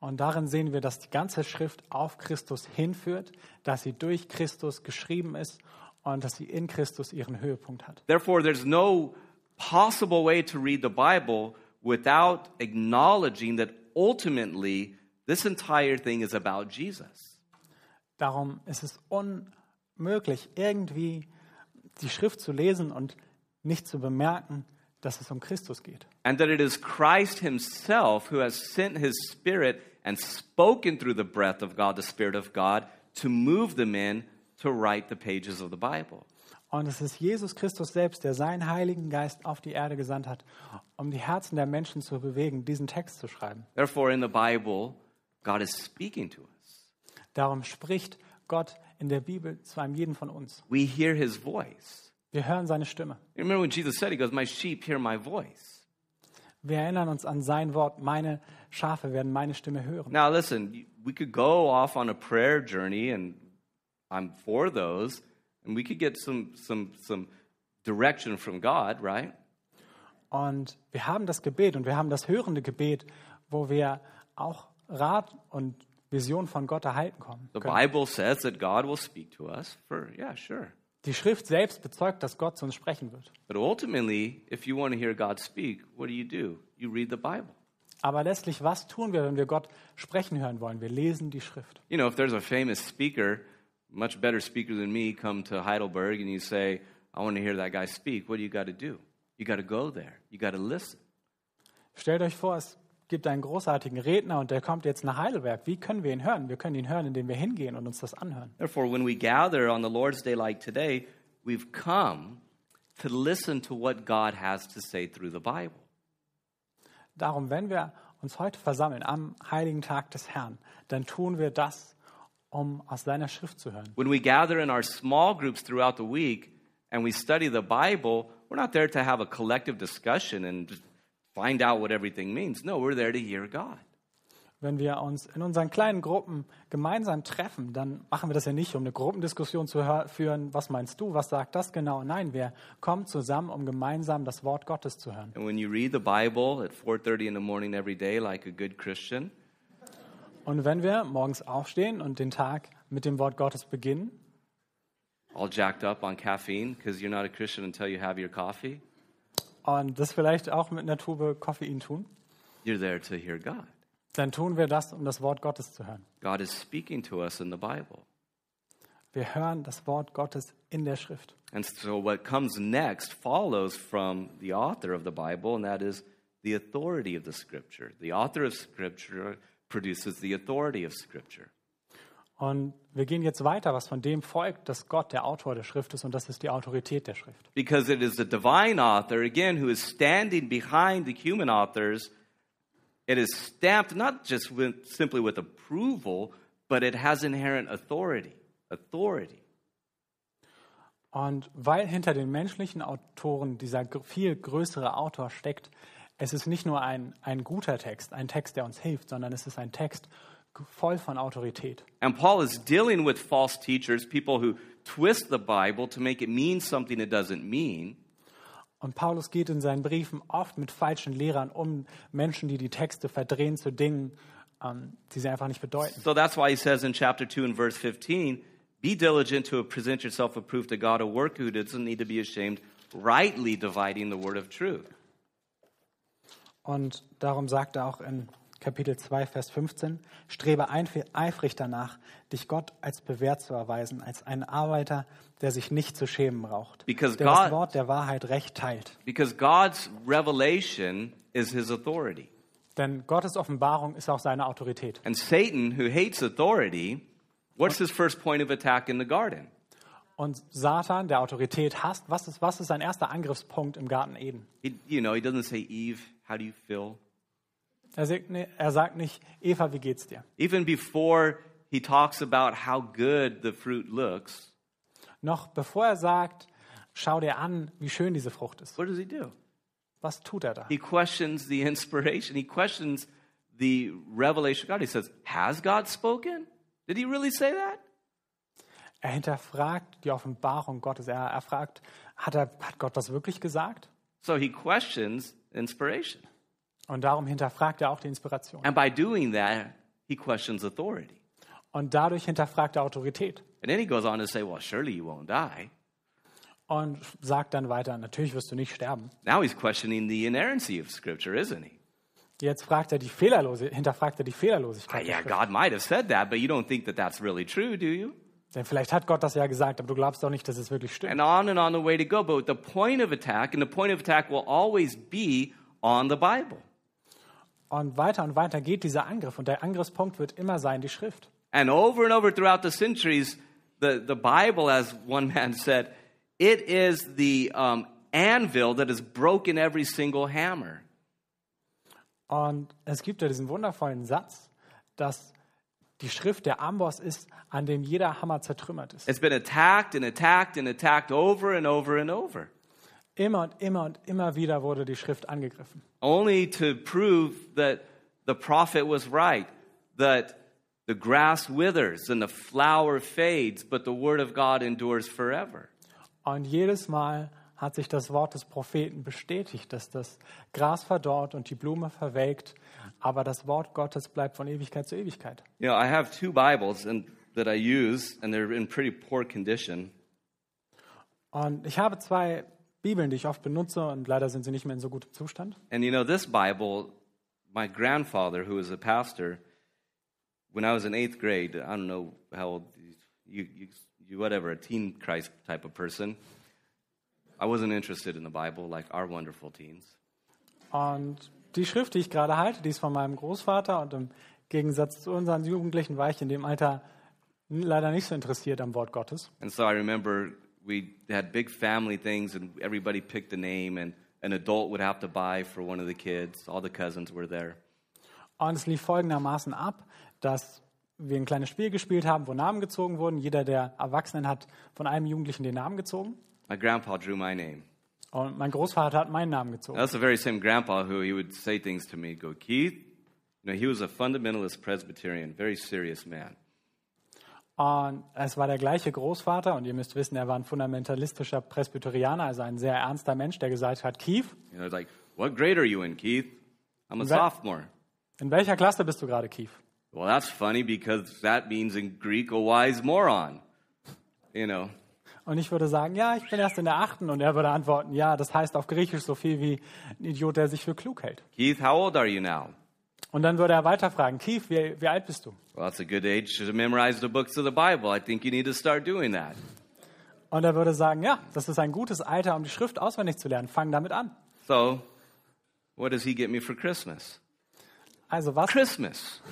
Speaker 2: Und darin sehen wir, dass die ganze Schrift auf Christus hinführt, dass sie durch Christus geschrieben ist und dass sie in Christus ihren Höhepunkt hat.
Speaker 1: Therefore, there's no possible way to read the Bible without acknowledging that ultimately this entire thing is about Jesus.
Speaker 2: Darum ist es unmöglich, irgendwie die Schrift zu lesen und nicht zu bemerken, dass es um Christus geht.
Speaker 1: and that it is Christ Himself who has sent His Spirit and spoken through the breath of God, the Spirit of God, to move the men to write the pages of the Bible.
Speaker 2: Und es ist Jesus Christus selbst, der seinen Heiligen Geist auf die Erde gesandt hat, um die Herzen der Menschen zu bewegen, diesen Text zu schreiben.
Speaker 1: Therefore, in the Bible, God is speaking to us.
Speaker 2: Darum spricht Gott in der Bibel zu einem jeden von uns.
Speaker 1: We hear His voice.
Speaker 2: Wir hören seine Stimme.
Speaker 1: Remember when Jesus said, He goes, My sheep hear my voice.
Speaker 2: Wir erinnern uns an sein Wort, meine Schafe werden meine Stimme hören.
Speaker 1: Now, listen, we could go off on a prayer journey, and I'm for those, and we could get some, some, some direction from God, right?
Speaker 2: Und wir haben das Gebet und wir haben das hörende Gebet, wo wir auch Rat und Vision von Gott erhalten kommen.
Speaker 1: The
Speaker 2: können.
Speaker 1: Bible says that God will speak to us for, yeah, sure.
Speaker 2: Die Schrift selbst bezeugt, dass Gott zu uns sprechen wird.
Speaker 1: But ultimately, if you want to hear God speak, what do you do? You read the Bible.
Speaker 2: Aber letztlich, was tun wir, wenn wir Gott sprechen hören wollen? Wir lesen die Schrift.
Speaker 1: You know, if there's a famous speaker, much better speaker than me, come to Heidelberg and you say, I want to hear that guy speak, what do you got to do? You got to go there. You got to listen.
Speaker 2: Stellt euch vor, es gibt einen großartigen Redner und der kommt jetzt nach Heidelberg. Wie können wir ihn hören? Wir können ihn hören, indem wir hingehen und uns das anhören.
Speaker 1: Therefore, when we gather on the Lord's Day like today, we've come to listen to what God has to say through the Bible.
Speaker 2: Darum, wenn wir uns heute versammeln am heiligen Tag des Herrn, dann tun wir das, um aus seiner Schrift zu hören.
Speaker 1: When we gather in our small groups throughout the week and we study the Bible, we're not there to have a collective discussion and find out what everything means. No, we're there to hear God.
Speaker 2: Wenn wir uns in unseren kleinen Gruppen gemeinsam treffen, dann machen wir das ja nicht, um eine Gruppendiskussion zu führen. Was meinst du? Was sagt das genau? Nein, wir kommen zusammen, um gemeinsam das Wort Gottes zu hören.
Speaker 1: And when you read the Bible at 4:30 in the morning every day like a good Christian,
Speaker 2: Und wenn wir morgens aufstehen und den Tag mit dem Wort Gottes beginnen,
Speaker 1: all jacked up on caffeine because you're not a Christian until you have your coffee,
Speaker 2: und das vielleicht auch mit einer Tube Koffein tun,
Speaker 1: you're there to hear God.
Speaker 2: dann tun wir das, um das Wort Gottes zu hören.
Speaker 1: God is speaking to us in the Bible.
Speaker 2: Wir hören das Wort Gottes in der Schrift.
Speaker 1: And so what comes next follows from the author of the Bible, and that is the authority of the Scripture. The author of Scripture produces the authority of Scripture.
Speaker 2: Und wir gehen jetzt weiter, was von dem folgt, dass Gott der Autor der Schrift ist und das ist die Autorität der Schrift.
Speaker 1: Because it is the divine author, again, who is standing behind the human authors. It is stamped not just with, simply with approval, but it has inherent authority. Authority.
Speaker 2: Und weil hinter den menschlichen Autoren dieser viel größere Autor steckt, es ist nicht nur ein, ein guter Text, ein Text, der uns hilft, sondern es ist ein Text voll von Autorität.
Speaker 1: And Paul is dealing with false teachers, people who twist the Bible to make it mean something it doesn't mean.
Speaker 2: Und Paulus geht in seinen Briefen oft mit falschen Lehrern um, Menschen, die die Texte verdrehen zu Dingen, ähm, die sie einfach nicht bedeuten.
Speaker 1: So that's why he says in chapter 2 and verse 15, be diligent to present yourself approved to God, a worker who doesn't need to be ashamed, rightly dividing the word of truth.
Speaker 2: Und darum sagt er auch in Kapitel 2, Vers 15, strebe eifrig danach, dich Gott als bewährt zu erweisen, als ein Arbeiter, der sich nicht zu schämen braucht,
Speaker 1: Because
Speaker 2: der das
Speaker 1: God-
Speaker 2: Wort der Wahrheit recht teilt.
Speaker 1: Because God's revelation is his authority.
Speaker 2: Denn Gottes Offenbarung ist auch seine Autorität.
Speaker 1: And Satan, who hates authority, what's his first point of attack in the garden?
Speaker 2: Und Satan, der Autorität hasst, was ist, was ist sein erster Angriffspunkt im Garten Eden?
Speaker 1: He, you know, he doesn't say, Eve, how do you feel?
Speaker 2: Er sagt, er sagt nicht, Eva, wie geht's dir?
Speaker 1: Even before he talks about how good the fruit looks,
Speaker 2: Noch bevor er sagt, schau dir an, wie schön diese Frucht ist.
Speaker 1: what does he do?
Speaker 2: Was tut er da?
Speaker 1: He questions the inspiration. He questions the revelation of God. He says, Has God spoken? Did he really say that?
Speaker 2: Er hinterfragt die Offenbarung Gottes. Er, er fragt, hat, er, hat Gott das wirklich gesagt?
Speaker 1: So he questions inspiration.
Speaker 2: Und darum hinterfragt er auch die Inspiration.
Speaker 1: And by doing that, he questions authority.
Speaker 2: Und dadurch hinterfragt er Autorität.
Speaker 1: And then he goes on to say, Well, surely you won't die.
Speaker 2: Und sagt dann weiter, natürlich wirst du nicht sterben.
Speaker 1: Now he's questioning the inerrancy of Scripture, isn't he?
Speaker 2: Jetzt fragt er die Fehlerlose, hinterfragt er die
Speaker 1: Ah,
Speaker 2: Fehlerlosigkeit. der
Speaker 1: yeah. God might have said that, but you don't think that that's really true, do you?
Speaker 2: Denn vielleicht hat Gott das ja gesagt, aber du glaubst doch nicht, dass es wirklich stimmt.
Speaker 1: And on and on the way to go. But the point of attack, and the point of attack will always be on the Bible.
Speaker 2: Und weiter und weiter geht dieser Angriff. Und der Angriffspunkt wird immer sein, die Schrift.
Speaker 1: And over and over throughout the centuries, the, the Bible, as one man said, it is the um, anvil that has broken every single hammer.
Speaker 2: Und es gibt ja diesen wundervollen Satz, dass die Schrift der Amboss ist, an dem jeder Hammer zertrümmert ist.
Speaker 1: It's been attacked and attacked and attacked over and over and over,
Speaker 2: Immer und immer und immer wieder wurde die Schrift angegriffen.
Speaker 1: only to prove that the prophet was right, that the grass withers and the flower fades, but the word of God endures forever.
Speaker 2: Und jedes Mal hat sich das Wort des Propheten bestätigt, dass das Gras verdorrt und die Blume verwelkt, aber das Wort Gottes bleibt von Ewigkeit zu Ewigkeit.
Speaker 1: You know, I have two Bibles and, that I use, and they're in pretty poor condition.
Speaker 2: Und ich habe zwei Bibeln, die ich oft benutze und leider sind sie nicht mehr in so gutem Zustand.
Speaker 1: And you know, this Bible, my grandfather, who was a pastor, when I was in eighth grade, I don't know how old you, you, you whatever, a teen Christ type of person, I wasn't interested in the Bible like our wonderful teens.
Speaker 2: Und die Schrift, die ich gerade halte, die ist von meinem Großvater und im Gegensatz zu unseren Jugendlichen war ich in dem Alter leider nicht so interessiert am Wort Gottes.
Speaker 1: And so I remember we had big family things, and everybody picked a name, and an adult would have to buy for one of the kids. All the cousins were there.
Speaker 2: Und es lief folgendermaßen ab, dass wir ein kleines Spiel gespielt haben, wo Namen gezogen wurden. Jeder der Erwachsenen hat von einem Jugendlichen den Namen gezogen.
Speaker 1: My grandpa drew my name.
Speaker 2: Und mein Großvater hat meinen Namen gezogen.
Speaker 1: That's the very same grandpa who he would say things to me. Go, Keith. You know, he was a fundamentalist Presbyterian, very serious man.
Speaker 2: Und es war der gleiche Großvater und ihr müsst wissen, er war ein fundamentalistischer Presbyterianer, also ein sehr ernster Mensch, der gesagt hat, Keith,
Speaker 1: You know, it's like, what grade are you in, Keith? I'm a
Speaker 2: That-
Speaker 1: sophomore.
Speaker 2: in welcher Klasse bist du gerade, Keith?
Speaker 1: Well, that's funny because that means in Greek a wise moron. You know,
Speaker 2: Und ich würde sagen, ja, ich bin erst in der achten. Und er würde antworten, ja, das heißt auf Griechisch so viel wie ein Idiot, der sich für klug hält.
Speaker 1: Keith, how old are you now?
Speaker 2: Und dann würde er weiterfragen, Keith, wie, wie alt bist du?
Speaker 1: Well, that's a good age to memorize the books of the Bible. I think you need to start doing that.
Speaker 2: Und er würde sagen, ja, das ist ein gutes Alter, um die Schrift auswendig zu lernen. Fang damit an.
Speaker 1: So, what does he get me for Christmas?
Speaker 2: Also was,
Speaker 1: Christmas.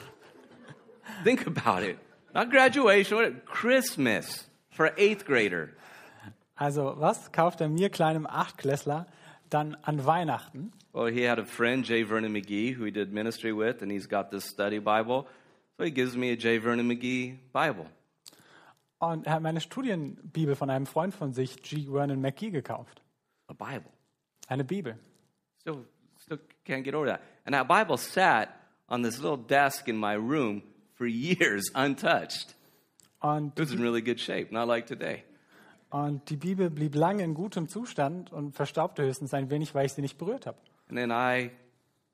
Speaker 1: Think about it. Not graduation, what? Christmas for eighth grader.
Speaker 2: also was kauft er mir, kleinem Achtklässler, dann an Weihnachten?
Speaker 1: Well, he had a friend, Jay Vernon McGee, who he did ministry with, and he's got this study Bible. So he gives me a Jay Vernon McGee Bible.
Speaker 2: Und er hat meine Studienbibel von einem Freund von sich, G. Vernon McGee, gekauft.
Speaker 1: A Bible.
Speaker 2: Eine Bibel.
Speaker 1: Still, still can't get over that. And that Bible sat on this little desk in my room for [LAUGHS] years untouched.
Speaker 2: Und,
Speaker 1: It was in really good shape, not like today.
Speaker 2: Und die Bibel blieb lange in gutem Zustand und verstaubte höchstens ein wenig, weil ich sie nicht berührt habe.
Speaker 1: And then I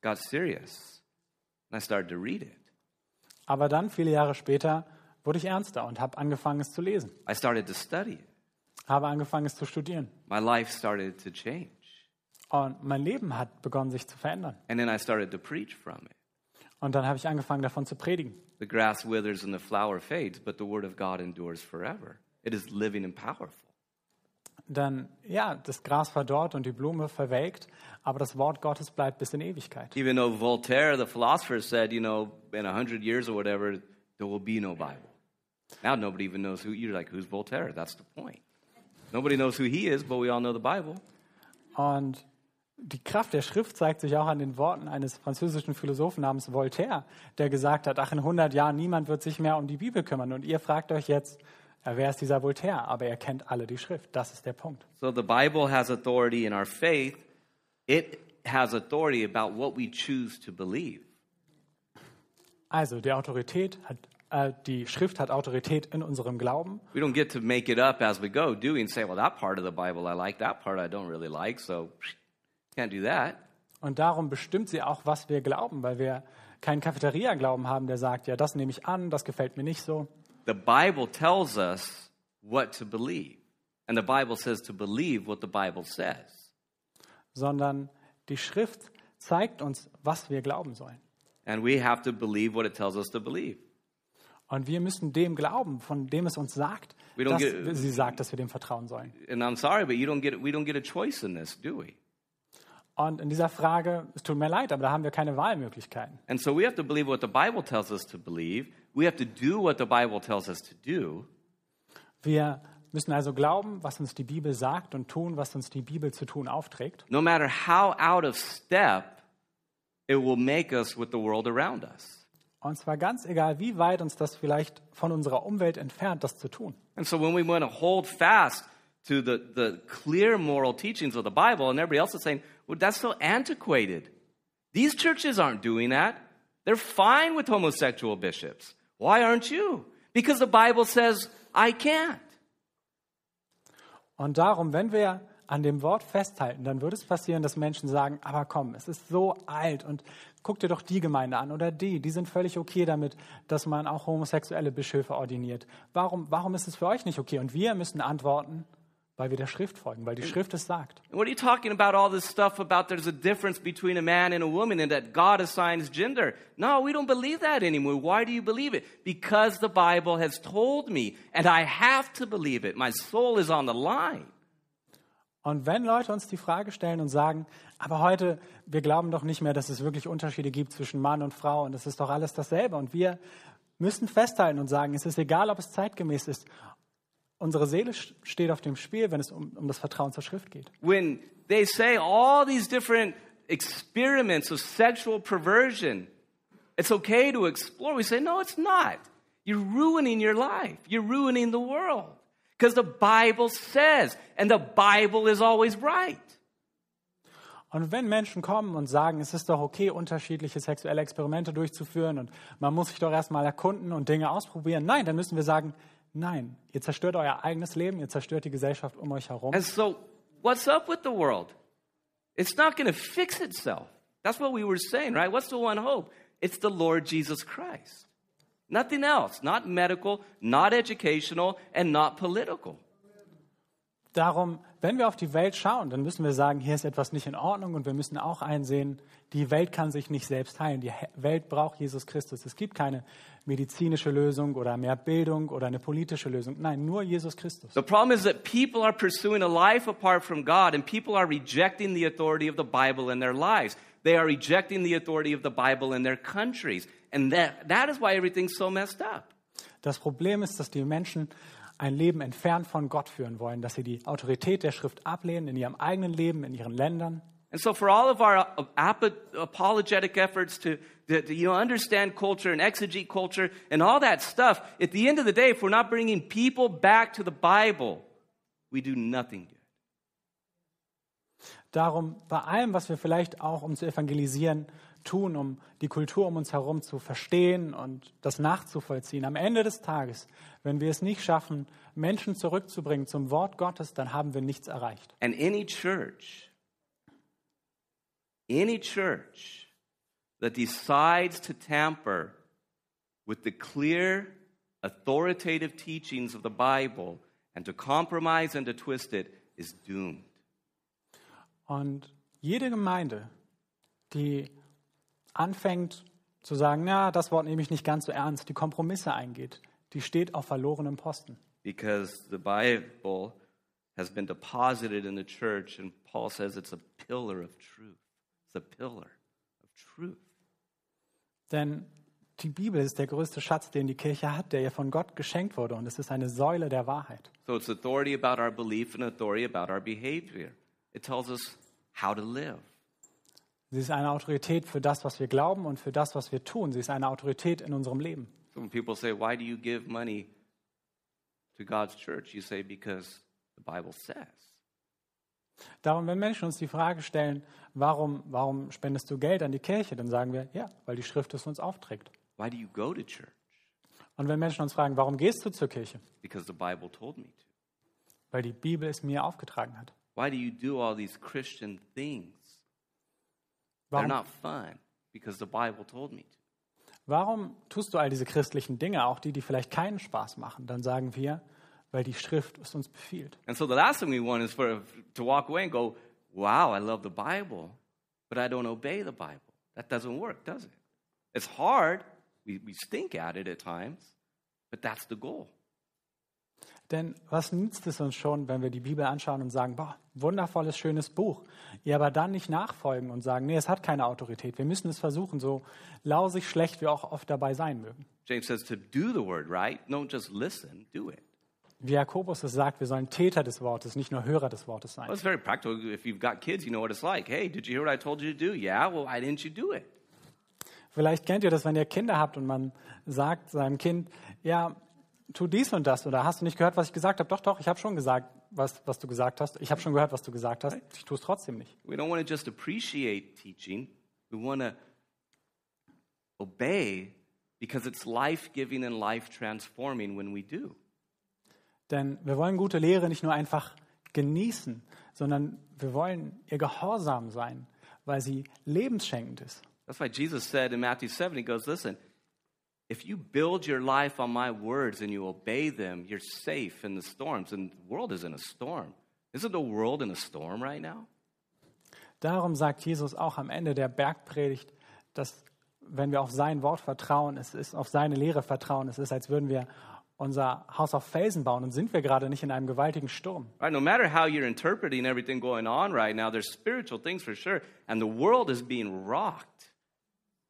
Speaker 1: got serious and I started to read it.
Speaker 2: Aber dann, viele Jahre später, wurde ich ernster und habe angefangen, es zu lesen.
Speaker 1: I started to study it.
Speaker 2: Habe angefangen, es zu studieren.
Speaker 1: My life started to change.
Speaker 2: Und mein Leben hat begonnen, sich zu verändern.
Speaker 1: And then I started to preach from it.
Speaker 2: Und dann habe ich angefangen, davon zu predigen.
Speaker 1: The grass withers and the flower fades, but the word of God endures forever. It is living and powerful.
Speaker 2: Dann, ja, das Gras verdorrt und die Blume verwelkt, aber das Wort Gottes bleibt bis in Ewigkeit.
Speaker 1: Even though Voltaire, the philosopher, said, you know, in a hundred years or whatever, there will be no Bible. Now nobody even knows who you're like, who's Voltaire? That's the point. Nobody knows who he is, but we all know the Bible.
Speaker 2: Und die Kraft der Schrift zeigt sich auch an den Worten eines französischen Philosophen namens Voltaire, der gesagt hat, ach, in 100 Jahren niemand wird sich mehr um die Bibel kümmern. Und ihr fragt euch jetzt, ja, wer ist dieser Voltaire? Aber er kennt alle die Schrift. Das ist der Punkt.
Speaker 1: So the Bible has authority in our faith. It has authority about what we choose to believe.
Speaker 2: Also, die Autorität hat, äh, die Schrift hat Autorität in unserem Glauben.
Speaker 1: We don't get to make it up as we go, do we? And say, well, that part of the Bible I like, that part I don't really like, so can't do that.
Speaker 2: Und darum bestimmt sie auch, was wir glauben, weil wir keinen Cafeteria-Glauben haben, der sagt, ja, das nehme ich an, das gefällt mir nicht so.
Speaker 1: The Bible tells us what to believe. And the Bible says to believe what the Bible says.
Speaker 2: Sondern die Schrift zeigt uns, was wir glauben sollen.
Speaker 1: And we have to believe what it tells us to believe.
Speaker 2: Und wir müssen dem glauben, von dem es uns sagt, dass
Speaker 1: get-
Speaker 2: sie sagt, dass wir dem vertrauen sollen.
Speaker 1: And I'm sorry, but you don't get we don't get a choice in this, do we?
Speaker 2: Und in dieser Frage, es tut mir leid, aber da haben wir keine Wahlmöglichkeiten.
Speaker 1: And so we have to believe what the Bible tells us to believe. We have to do what the Bible tells us to do.
Speaker 2: Wir müssen also glauben, was uns die Bibel sagt und tun, was uns die Bibel zu tun aufträgt.
Speaker 1: No matter how out of step it will make us with the world around us.
Speaker 2: Und zwar ganz egal, wie weit uns das vielleicht von unserer Umwelt entfernt, das zu tun.
Speaker 1: And so when we want to hold fast to the, the clear moral teachings of the Bible, and everybody else is saying, well, that's so antiquated. These churches aren't doing that. They're fine with homosexual bishops. Why aren't you? Because the Bible says, I can't.
Speaker 2: Und darum, wenn wir an dem Wort festhalten, dann würde es passieren, dass Menschen sagen, aber komm, es ist so alt und guck dir doch die Gemeinde an oder die, die sind völlig okay damit, dass man auch homosexuelle Bischöfe ordiniert. Warum, warum ist es für euch nicht okay? Und wir müssen antworten, weil wir der Schrift folgen, weil die Schrift es sagt.
Speaker 1: And what are you talking about all this stuff about there's a difference between a man and a woman and that God assigns gender? No, we don't believe that anymore. Why do you believe it? Because the Bible has told me and I have to believe it. My soul is on the line.
Speaker 2: Und wenn Leute uns die Frage stellen und sagen, aber heute, wir glauben doch nicht mehr, dass es wirklich Unterschiede gibt zwischen Mann und Frau und es ist doch alles dasselbe und wir müssen festhalten und sagen, es ist egal, ob es zeitgemäß ist. Unsere Seele st- steht auf dem Spiel, wenn es um, um das Vertrauen zur Schrift geht.
Speaker 1: when they say all these different experiments of sexual perversion, it's okay to explore. We say, no, it's not. You're ruining your life, you're ruining the world. Because the Bible says, and the Bible is always right.
Speaker 2: Und wenn Menschen kommen und sagen, es ist doch okay, unterschiedliche sexuelle Experimente durchzuführen und man muss sich doch erstmal erkunden und Dinge ausprobieren, nein, dann müssen wir sagen, nein, ihr zerstört euer eigenes Leben, ihr zerstört die Gesellschaft um euch herum.
Speaker 1: And so, what's up with the world? It's not going to fix itself. That's what we were saying, right? What's the one hope? It's the Lord Jesus Christ. Nothing else. Not medical, not educational, and not political.
Speaker 2: Darum, wenn wir auf die Welt schauen, dann müssen wir sagen, hier ist etwas nicht in Ordnung und wir müssen auch einsehen, die Welt kann sich nicht selbst heilen. Die Welt braucht Jesus Christus. Es gibt keine medizinische Lösung oder mehr Bildung oder eine politische Lösung. Nein, nur Jesus Christus.
Speaker 1: The problem is that people are pursuing a life apart from God, and people are rejecting the authority of the Bible in their lives. They are rejecting the authority of the Bible in their countries. And that, that is why everything's so messed up.
Speaker 2: Das Problem ist, dass die Menschen ein Leben entfernt von Gott führen wollen, dass sie die Autorität der Schrift ablehnen in ihrem eigenen Leben, in ihren Ländern.
Speaker 1: And so, for all of our uh, apo- apologetic efforts to, to, to, you know, understand culture and exegete culture and all that stuff, at the end of the day, if we're not bringing people back to the Bible, we do nothing good.
Speaker 2: Darum, bei allem, was wir vielleicht auch, um zu evangelisieren, tun, um die Kultur um uns herum zu verstehen und das nachzuvollziehen, am Ende des Tages, wenn wir es nicht schaffen, Menschen zurückzubringen zum Wort Gottes, dann haben wir nichts erreicht.
Speaker 1: And any church, any church that decides to tamper with the clear, authoritative teachings of the Bible and to compromise and to twist it is doomed.
Speaker 2: Und jede Gemeinde, die anfängt zu sagen, na, das Wort nehme ich nicht ganz so ernst, die Kompromisse eingeht, die steht auf verlorenem Posten.
Speaker 1: because the Bible has been deposited in the church, and Paul says it's a pillar of truth. It's a pillar of truth.
Speaker 2: Denn die Bibel ist der größte Schatz, den die Kirche hat, der ihr von Gott geschenkt wurde. Und es ist eine Säule der Wahrheit.
Speaker 1: So it's authority about our belief and authority about our behavior. It tells us how to live.
Speaker 2: Sie ist eine Autorität für das, was wir glauben und für das, was wir tun. Sie ist eine Autorität in unserem Leben.
Speaker 1: So when people say, Why do you give money to God's church? You say, Because the Bible says.
Speaker 2: Darum, wenn Menschen uns die Frage stellen, warum, warum spendest du Geld an die Kirche, dann sagen wir, ja, weil die Schrift es uns aufträgt.
Speaker 1: Why do you go to church?
Speaker 2: Und wenn Menschen uns fragen, warum gehst du zur Kirche?
Speaker 1: Because the Bible told me to.
Speaker 2: Weil die Bibel es mir aufgetragen hat.
Speaker 1: Why do you do all these Christian things? They're
Speaker 2: Warum,
Speaker 1: not fun because the Bible told me to.
Speaker 2: warum tust du all diese christlichen Dinge, auch die, die vielleicht keinen Spaß machen? Dann sagen wir, weil die Schrift es uns befiehlt.
Speaker 1: And so the last thing we want is for to walk away and go, "Wow, I love the Bible, but I don't obey the Bible." That doesn't work, does it? It's hard. We, we stink at it at times, But that's the goal.
Speaker 2: Denn was nützt es uns schon, wenn wir die Bibel anschauen und sagen, boah, wundervolles, schönes Buch, ihr aber dann nicht nachfolgen und sagen, nee, es hat keine Autorität. Wir müssen es versuchen, so lausig schlecht wir auch oft dabei sein mögen.
Speaker 1: James says to do the word, right? Don't just listen, do it.
Speaker 2: Wie Jakobus es sagt, wir sollen Täter des Wortes, nicht nur Hörer des Wortes
Speaker 1: Well,
Speaker 2: sein.
Speaker 1: it's very practical. If you've got kids, you know what it's like. Hey, did you hear what I told you to do? Yeah, well, why didn't you do it?
Speaker 2: Vielleicht kennt ihr das, wenn ihr Kinder habt und man sagt seinem Kind, ja, tu dies und das oder hast du nicht gehört, was ich gesagt habe? Doch, doch, ich habe schon gesagt, was, was du gesagt hast. Ich habe schon gehört, was du gesagt hast. Ich tue es trotzdem nicht.
Speaker 1: We don't want to just appreciate teaching. We want to obey because it's life giving and life transforming when we do.
Speaker 2: Denn wir wollen gute Lehre nicht nur einfach genießen, sondern wir wollen ihr Gehorsam sein, weil sie lebensschenkend ist.
Speaker 1: That's why Jesus said in Matthew 7, He goes, Listen, if you build your life on my words and you obey them, you're safe in the storms. And the world is in a storm. Isn't the world in a storm right now?
Speaker 2: Darum sagt Jesus auch am Ende der Bergpredigt, dass wenn wir auf sein Wort vertrauen, es ist auf seine Lehre vertrauen, es ist, als würden wir unser Haus auf Felsen bauen und sind wir gerade nicht in einem gewaltigen Sturm.
Speaker 1: Right? No matter how you're interpreting everything going on right now, there's spiritual things for sure. And the world is being rocked.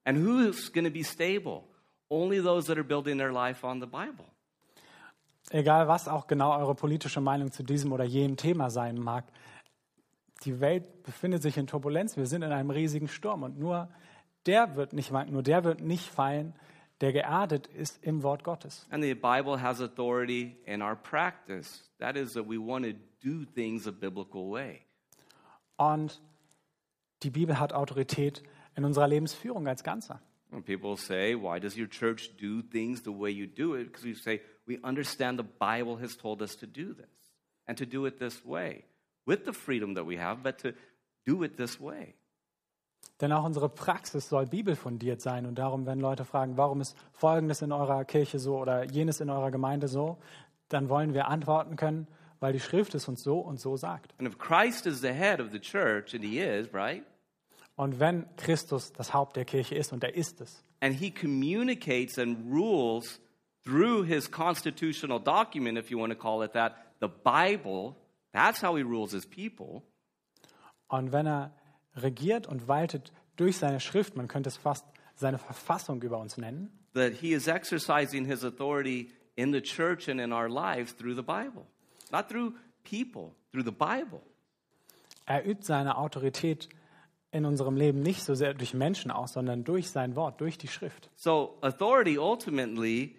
Speaker 1: And who's going to be stable? Only those that are building their life on the Bible.
Speaker 2: Egal was auch genau eure politische Meinung zu diesem oder jenem Thema sein mag, die Welt befindet sich in Turbulenz, wir sind in einem riesigen Sturm und nur der wird nicht wanken, nur der wird nicht fallen, der geerdet ist im Wort Gottes.
Speaker 1: And the Bible has authority in our practice. That is, that we want to do things a biblical way.
Speaker 2: Und die Bibel hat Autorität in unserer Lebensführung als Ganzer.
Speaker 1: When people say, Why does your church do things the way you do it? Because we say, We understand the Bible has told us to do this and to do it this way with the freedom that we have, but to do it this way.
Speaker 2: Denn auch unsere Praxis soll bibelfundiert sein. Und darum, wenn Leute fragen, warum ist Folgendes in eurer Kirche so oder jenes in eurer Gemeinde so, dann wollen wir antworten können, weil die Schrift es uns so und so sagt.
Speaker 1: And if Christ is the head of the church, and he is, right?
Speaker 2: Und wenn Christus das Haupt der Kirche ist, und er ist es,
Speaker 1: And he communicates and rules through his constitutional document, if you want to call it that, the Bible, that's how he rules his people.
Speaker 2: und wenn er regiert und waltet durch seine Schrift, man könnte es fast seine Verfassung über uns nennen,
Speaker 1: that he is exercising his authority in the church and in our lives through the Bible. Not through people, through the Bible.
Speaker 2: er übt seine Autorität in unserem Leben nicht so sehr durch Menschen aus, sondern durch sein Wort, durch die Schrift.
Speaker 1: So, authority ultimately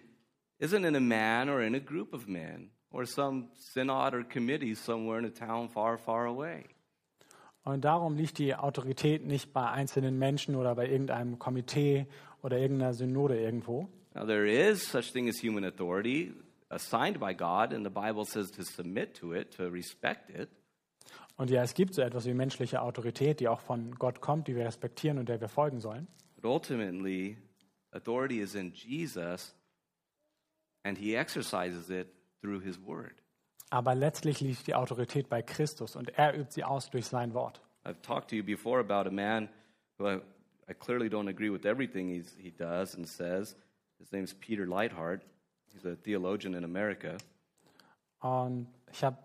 Speaker 1: isn't in a man or in a group of men or some synod or committee somewhere in a town far, far away.
Speaker 2: Und darum liegt die Autorität nicht bei einzelnen Menschen oder bei irgendeinem Komitee oder irgendeiner Synode irgendwo,
Speaker 1: Now, there is such thing as human authority assigned by God, and the Bible says to submit to it, to respect it.
Speaker 2: Und ja, es gibt so etwas wie menschliche Autorität, die auch von Gott kommt, die wir respektieren und der wir folgen sollen.
Speaker 1: But ultimately, authority is in Jesus, and he exercises it through his word.
Speaker 2: Aber letztlich liegt die Autorität bei Christus und er übt sie aus durch sein Wort.
Speaker 1: I've talked to you before about a man who I, I clearly don't agree with everything he's, he does and says. His name's Peter Leithart. He's a theologian in America.
Speaker 2: Und ich habe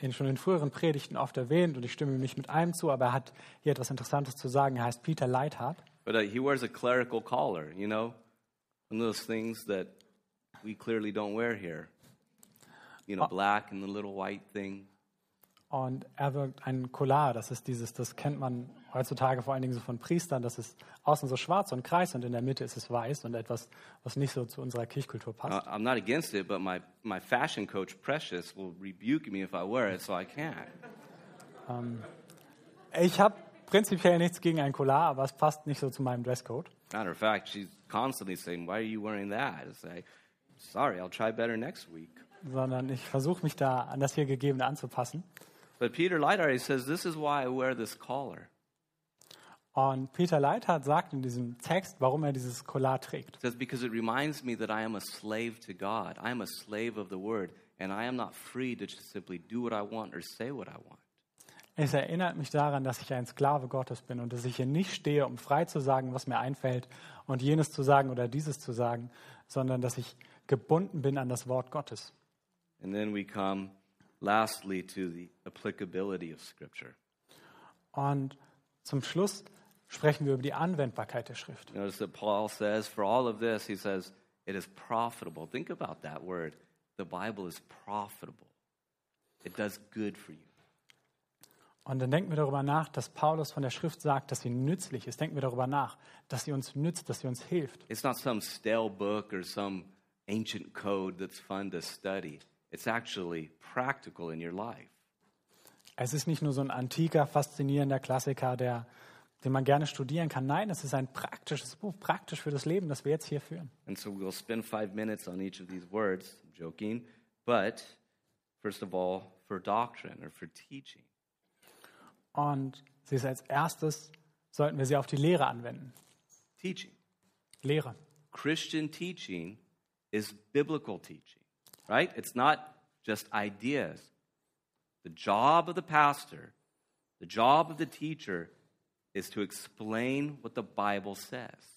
Speaker 2: ihn schon in früheren Predigten oft erwähnt und ich stimme ihm nicht mit allem zu, aber er hat hier etwas Interessantes zu sagen. Er heißt Peter Leithart
Speaker 1: But uh, he wears a clerical collar, you know, one of those things that we clearly don't wear here. You know, black and the little white thing.
Speaker 2: und er wirkt ein Collar. Das ist dieses, das kennt man heutzutage vor allen Dingen so von Priestern. Das ist außen so schwarz und Kreis und in der Mitte ist es weiß und etwas, was nicht so zu unserer Kirchkultur
Speaker 1: Uh,
Speaker 2: passt.
Speaker 1: I'm not against it, but my, my fashion coach, Precious, will rebuke me if I wear it, so I can't.
Speaker 2: Ich habe prinzipiell nichts gegen ein Collar, aber es passt nicht so zu meinem Dresscode.
Speaker 1: Matter of fact, she's constantly saying, Why are you wearing that? I say, Sorry, I'll try better next week.
Speaker 2: Sondern ich versuche mich da an das hier Gegebene anzupassen.
Speaker 1: But Peter Leithart, says, This is why I wear this collar.
Speaker 2: Und Peter Leithart sagt in diesem Text, warum er dieses Collar trägt.
Speaker 1: He says, Because it reminds me that I am a slave to God. I am a slave of the word, and I am not free to just simply do what I want or say what I want.
Speaker 2: Es erinnert mich daran, dass ich ein Sklave Gottes bin und dass ich hier nicht stehe, um frei zu sagen, was mir einfällt und jenes zu sagen oder dieses zu sagen, sondern dass ich gebunden bin an das Wort Gottes.
Speaker 1: And then we come lastly to the applicability of Scripture.
Speaker 2: Und zum Schluss sprechen wir über die Anwendbarkeit der Schrift.
Speaker 1: Notice that Paul says, for all of this, he says, it is profitable. Think about that word. The Bible is profitable, it does good for you.
Speaker 2: Und dann denken wir darüber nach, dass Paulus von der Schrift sagt, dass sie nützlich ist. Denken wir darüber nach, dass sie uns nützt, dass sie uns hilft.
Speaker 1: It's not some stale book or some ancient code that's fun to study. It's actually practical in your life.
Speaker 2: Es ist nicht nur so ein antiker, faszinierender Klassiker, der, den man gerne studieren kann. Nein, es ist ein praktisches Buch, praktisch für das Leben, das wir jetzt hier führen.
Speaker 1: And so we'll spend five minutes on each of these words, I'm joking, but first of all, for doctrine or for teaching.
Speaker 2: Und sie ist als erstes, sollten wir sie auf die Lehre anwenden.
Speaker 1: Teaching.
Speaker 2: Lehre.
Speaker 1: Christian teaching is biblical teaching, right? It's not just ideas. The job of the pastor, the job of the teacher is to explain what the Bible says.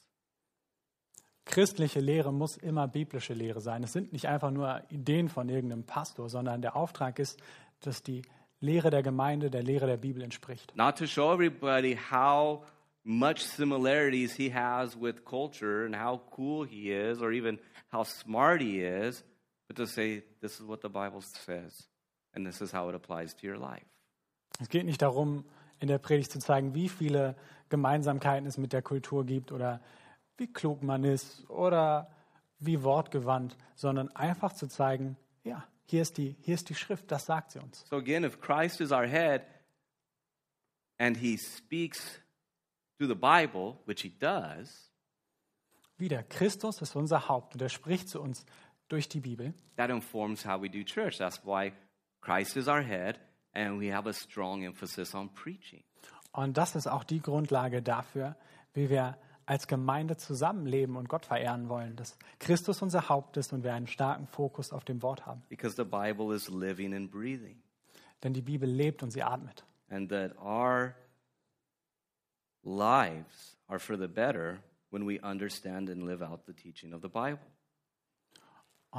Speaker 2: Christliche Lehre muss immer biblische Lehre sein. Es sind nicht einfach nur Ideen von irgendeinem Pastor, sondern der Auftrag ist, dass die Lehre der Gemeinde der Lehre der Bibel entspricht.
Speaker 1: Not to show everybody how much similarities he has with culture and how cool he is or even how smart he is, but to say, this is what the Bible says and this is how it applies to your life.
Speaker 2: Es geht nicht darum, in der Predigt zu zeigen, wie viele Gemeinsamkeiten es mit der Kultur gibt oder wie klug man ist oder wie wortgewandt, sondern einfach zu zeigen, ja, hier ist die, hier ist die Schrift, das sagt sie uns.
Speaker 1: So again, if Christ is our head and he speaks through the Bible, which he does,
Speaker 2: Wieder, Christus ist unser Haupt und er spricht zu uns durch die Bibel.
Speaker 1: that informs how we do church. That's why Christ is our head and we have a strong emphasis on preaching.
Speaker 2: Und das ist auch die Grundlage dafür, wie wir als Gemeinde zusammenleben und Gott verehren wollen, dass Christus unser Haupt ist und wir einen starken Fokus auf dem Wort haben.
Speaker 1: Because the Bible is living and breathing.
Speaker 2: Denn die Bibel lebt und sie atmet.
Speaker 1: and that our lives are for the better when we understand and live out the teaching of the Bible.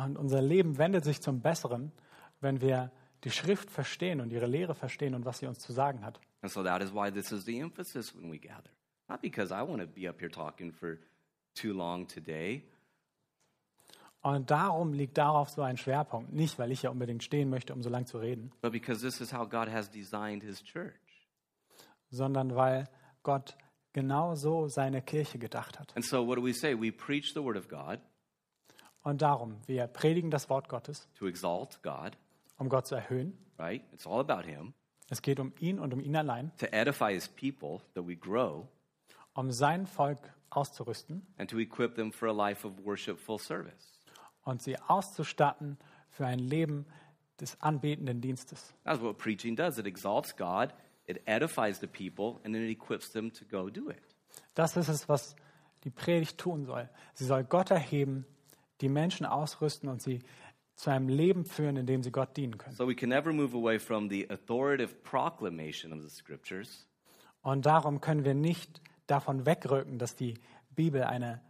Speaker 2: Und unser Leben wendet sich zum Besseren, wenn wir die Schrift verstehen und ihre Lehre verstehen und was sie uns zu sagen hat.
Speaker 1: And so that is why this is the emphasis when we gather. Not because I want to be up here talking for too long today,
Speaker 2: Und darum liegt darauf so ein Schwerpunkt. Nicht, weil ich ja unbedingt stehen möchte, um so lang zu reden,
Speaker 1: but because this is how God has designed his church.
Speaker 2: sondern weil Gott genau so seine Kirche gedacht hat.
Speaker 1: And so what do we say? We preach the word of God
Speaker 2: Und darum, wir predigen das Wort Gottes,
Speaker 1: to exalt God,
Speaker 2: um Gott zu erhöhen.
Speaker 1: right? It's all about him.
Speaker 2: Es geht um ihn und um ihn allein,
Speaker 1: To edify his people that we grow
Speaker 2: um sein Volk auszurüsten
Speaker 1: and to equip them for a life of worshipful service.
Speaker 2: und sie auszustatten für ein Leben des anbetenden Dienstes.
Speaker 1: That's what preaching does. It exalts God, it edifies the people, and then it equips them to go do it.
Speaker 2: Das ist es, was die Predigt tun soll. Sie soll Gott erheben, die Menschen ausrüsten und sie zu einem Leben führen, in dem sie Gott dienen können.
Speaker 1: So we can never move away from the authoritative proclamation of the scriptures,
Speaker 2: Und darum können wir nicht davon wegrücken, dass die Bibel eine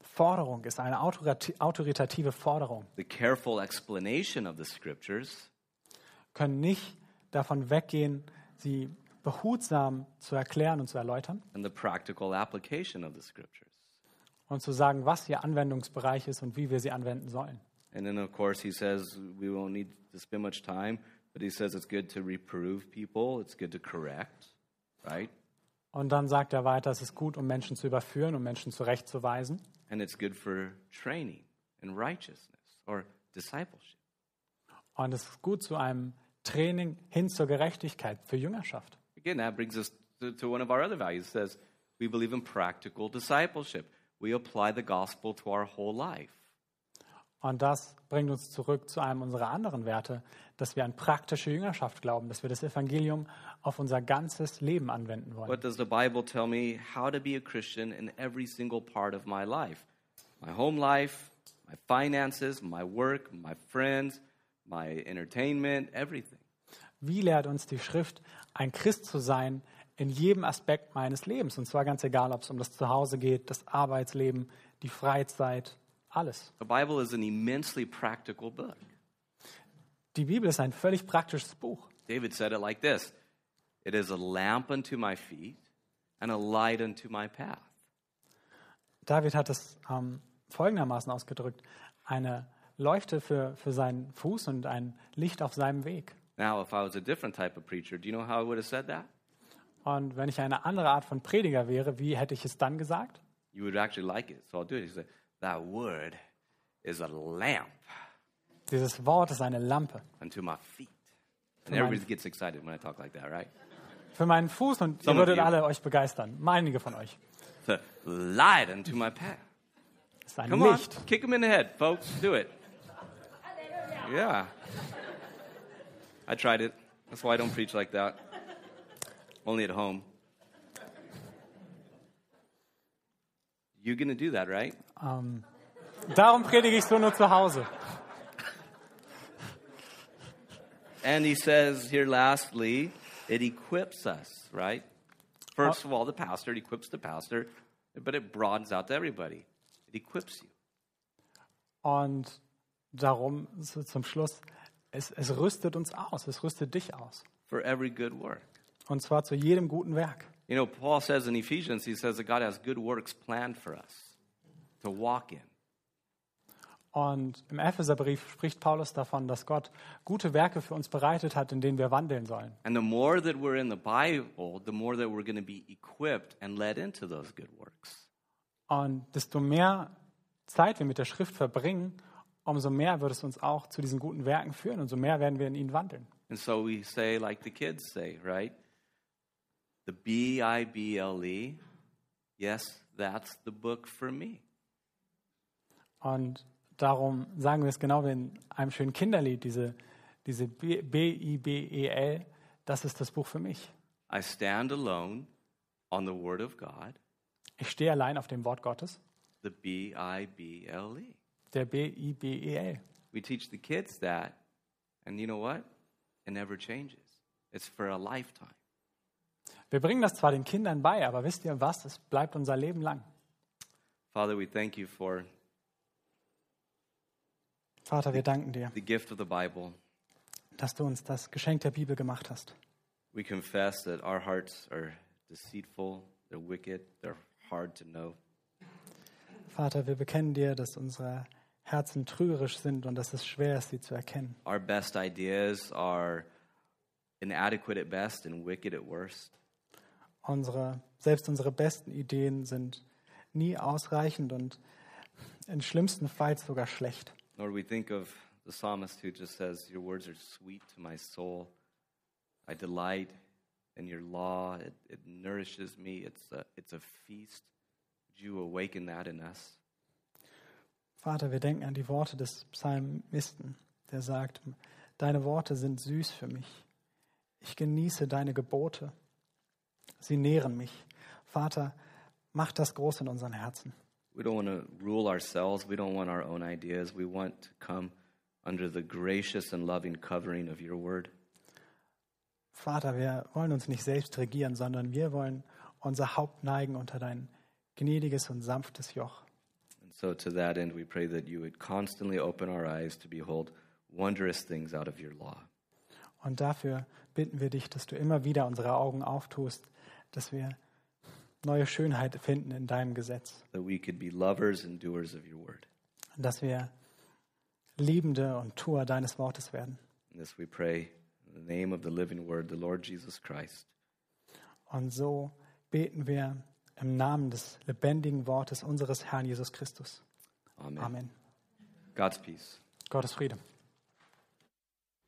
Speaker 2: Forderung ist, eine autoritative Forderung.
Speaker 1: the careful explanation of the scriptures,
Speaker 2: Können nicht davon weggehen, sie behutsam zu erklären und zu erläutern
Speaker 1: and the practical application of the scriptures.
Speaker 2: Und zu sagen, was ihr Anwendungsbereich ist und wie wir sie anwenden sollen.
Speaker 1: And then, of course, he says we won't need to spend much time, but he says it's good to reprove people, it's good to correct, right?
Speaker 2: Und dann sagt er weiter, es ist gut, um Menschen zu überführen, um Menschen zurechtzuweisen.
Speaker 1: And it's good for training in righteousness or discipleship.
Speaker 2: Und es ist gut zu einem Training hin zur Gerechtigkeit für Jüngerschaft.
Speaker 1: Again, that brings us to, to one of our other values. It says we believe in practical discipleship. We apply the gospel to our whole life.
Speaker 2: Und das bringt uns zurück zu einem unserer anderen Werte, dass wir an praktische Jüngerschaft glauben, dass wir das Evangelium auf unser ganzes Leben anwenden wollen.
Speaker 1: What does the Bible tell me how to be a Christian in every single part of my life? My home life, my finances, my work, my friends, my entertainment, everything.
Speaker 2: Wie lehrt uns die Schrift, ein Christ zu sein in jedem Aspekt meines Lebens? Und zwar ganz egal, ob es um das Zuhause geht, das Arbeitsleben, die Freizeit, alles.
Speaker 1: The Bible is an immensely practical book.
Speaker 2: Die Bibel ist ein völlig praktisches Buch.
Speaker 1: David said it like this It is a lamp unto my feet and a light unto my path.
Speaker 2: David hat es ähm, folgendermaßen ausgedrückt. Eine Leuchte für, für seinen Fuß und ein Licht auf seinem Weg.
Speaker 1: Now, if I was a different type of preacher, do you know how I would have said that?
Speaker 2: Und wenn ich eine andere Art von Prediger wäre, wie hätte ich es dann gesagt?
Speaker 1: You would actually like it. So I'll do it. He said, That word is a lamp
Speaker 2: Dieses Wort ist eine Lampe
Speaker 1: unto my feet. And everybody gets excited when I talk like that, right?
Speaker 2: für meinen Fuß und ihr
Speaker 1: Some
Speaker 2: würdet
Speaker 1: you.
Speaker 2: alle euch begeistern. Einige von euch.
Speaker 1: A light unto my path.
Speaker 2: Ist ein
Speaker 1: Come on,
Speaker 2: Licht.
Speaker 1: kick him in the head, folks. Do it. Yeah. I tried it. That's why I don't preach like that. Only at home. You're going to do that, right?
Speaker 2: Ähm, darum predige ich so nur zu Hause.
Speaker 1: And he says here, lastly, it equips us, right? First of all, the pastor, it equips the pastor, but it broadens out to everybody. It equips you.
Speaker 2: Und darum so zum Schluss, es, es rüstet uns aus, es rüstet dich aus.
Speaker 1: for every good work.
Speaker 2: Und zwar zu jedem guten Werk.
Speaker 1: You know, Paul says in Ephesians, he says that God has good works planned for us to walk in.
Speaker 2: Und im Epheserbrief spricht Paulus davon, dass Gott gute Werke für uns bereitet hat, in denen wir wandeln sollen.
Speaker 1: And the more that we're in the Bible, the more that we're going to be equipped and led into those good works.
Speaker 2: Und desto mehr Zeit wir mit der Schrift verbringen, umso mehr wird es uns auch zu diesen guten Werken führen und so mehr werden wir in ihnen wandeln.
Speaker 1: And so we say, like the kids say, right? The B I B L E, yes, that's the book for me.
Speaker 2: Und darum sagen wir es genau wie in einem schönen Kinderlied, diese, diese B- B-I-B-E-L, das ist das Buch für mich.
Speaker 1: I stand alone on the Word of God,
Speaker 2: Ich stehe allein auf dem Wort Gottes,
Speaker 1: the B I B L E.
Speaker 2: der B-I-B-E-L.
Speaker 1: We teach the kids that, and you know what? It never changes. It's for a lifetime.
Speaker 2: Wir bringen das zwar den Kindern bei, aber wisst ihr was? Es bleibt unser Leben lang.
Speaker 1: Father, we thank you for
Speaker 2: Vater, wir danken dir,
Speaker 1: the gift of the Bible.
Speaker 2: dass du uns das Geschenk der Bibel gemacht hast.
Speaker 1: We confess that our hearts are deceitful, they're wicked, they're hard to know.
Speaker 2: Vater, wir bekennen dir, dass unsere Herzen trügerisch sind und dass es schwer ist, sie zu erkennen.
Speaker 1: Our best ideas are inadequate at best and wicked at worst.
Speaker 2: Unsere, selbst unsere besten Ideen sind nie ausreichend und im schlimmsten Fall sogar schlecht.
Speaker 1: Lord, we think of the psalmist who just says, Your words are sweet to my soul. I delight in your law. It, it nourishes me. It's a, it's a feast. Would you awaken that in us?
Speaker 2: Vater, wir denken an die Worte des Psalmisten, der sagt, deine Worte sind süß für mich. Ich genieße deine Gebote. Sie nähren mich. Vater, mach das groß in unseren Herzen.
Speaker 1: We don't want to rule ourselves. We don't want our own ideas. We want to come under the gracious and loving covering of your word.
Speaker 2: Vater, wir wollen uns nicht selbst regieren, sondern wir wollen unser Haupt neigen unter dein gnädiges und sanftes Joch.
Speaker 1: And so, to that end, we pray that you would constantly open our eyes to behold wondrous things out of your law.
Speaker 2: Und dafür bitten wir dich, dass du immer wieder unsere Augen auftust, dass wir neue Schönheit finden in deinem Gesetz.
Speaker 1: that we could be lovers and doers of your word.
Speaker 2: dass wir Liebende und Tuer deines Wortes werden.
Speaker 1: And this we pray in the name of the living word, the Lord Jesus Christ.
Speaker 2: Und so beten wir im Namen des lebendigen Wortes unseres Herrn Jesus Christus.
Speaker 1: Amen.
Speaker 2: Amen.
Speaker 1: God's peace.
Speaker 2: Gottes Friede.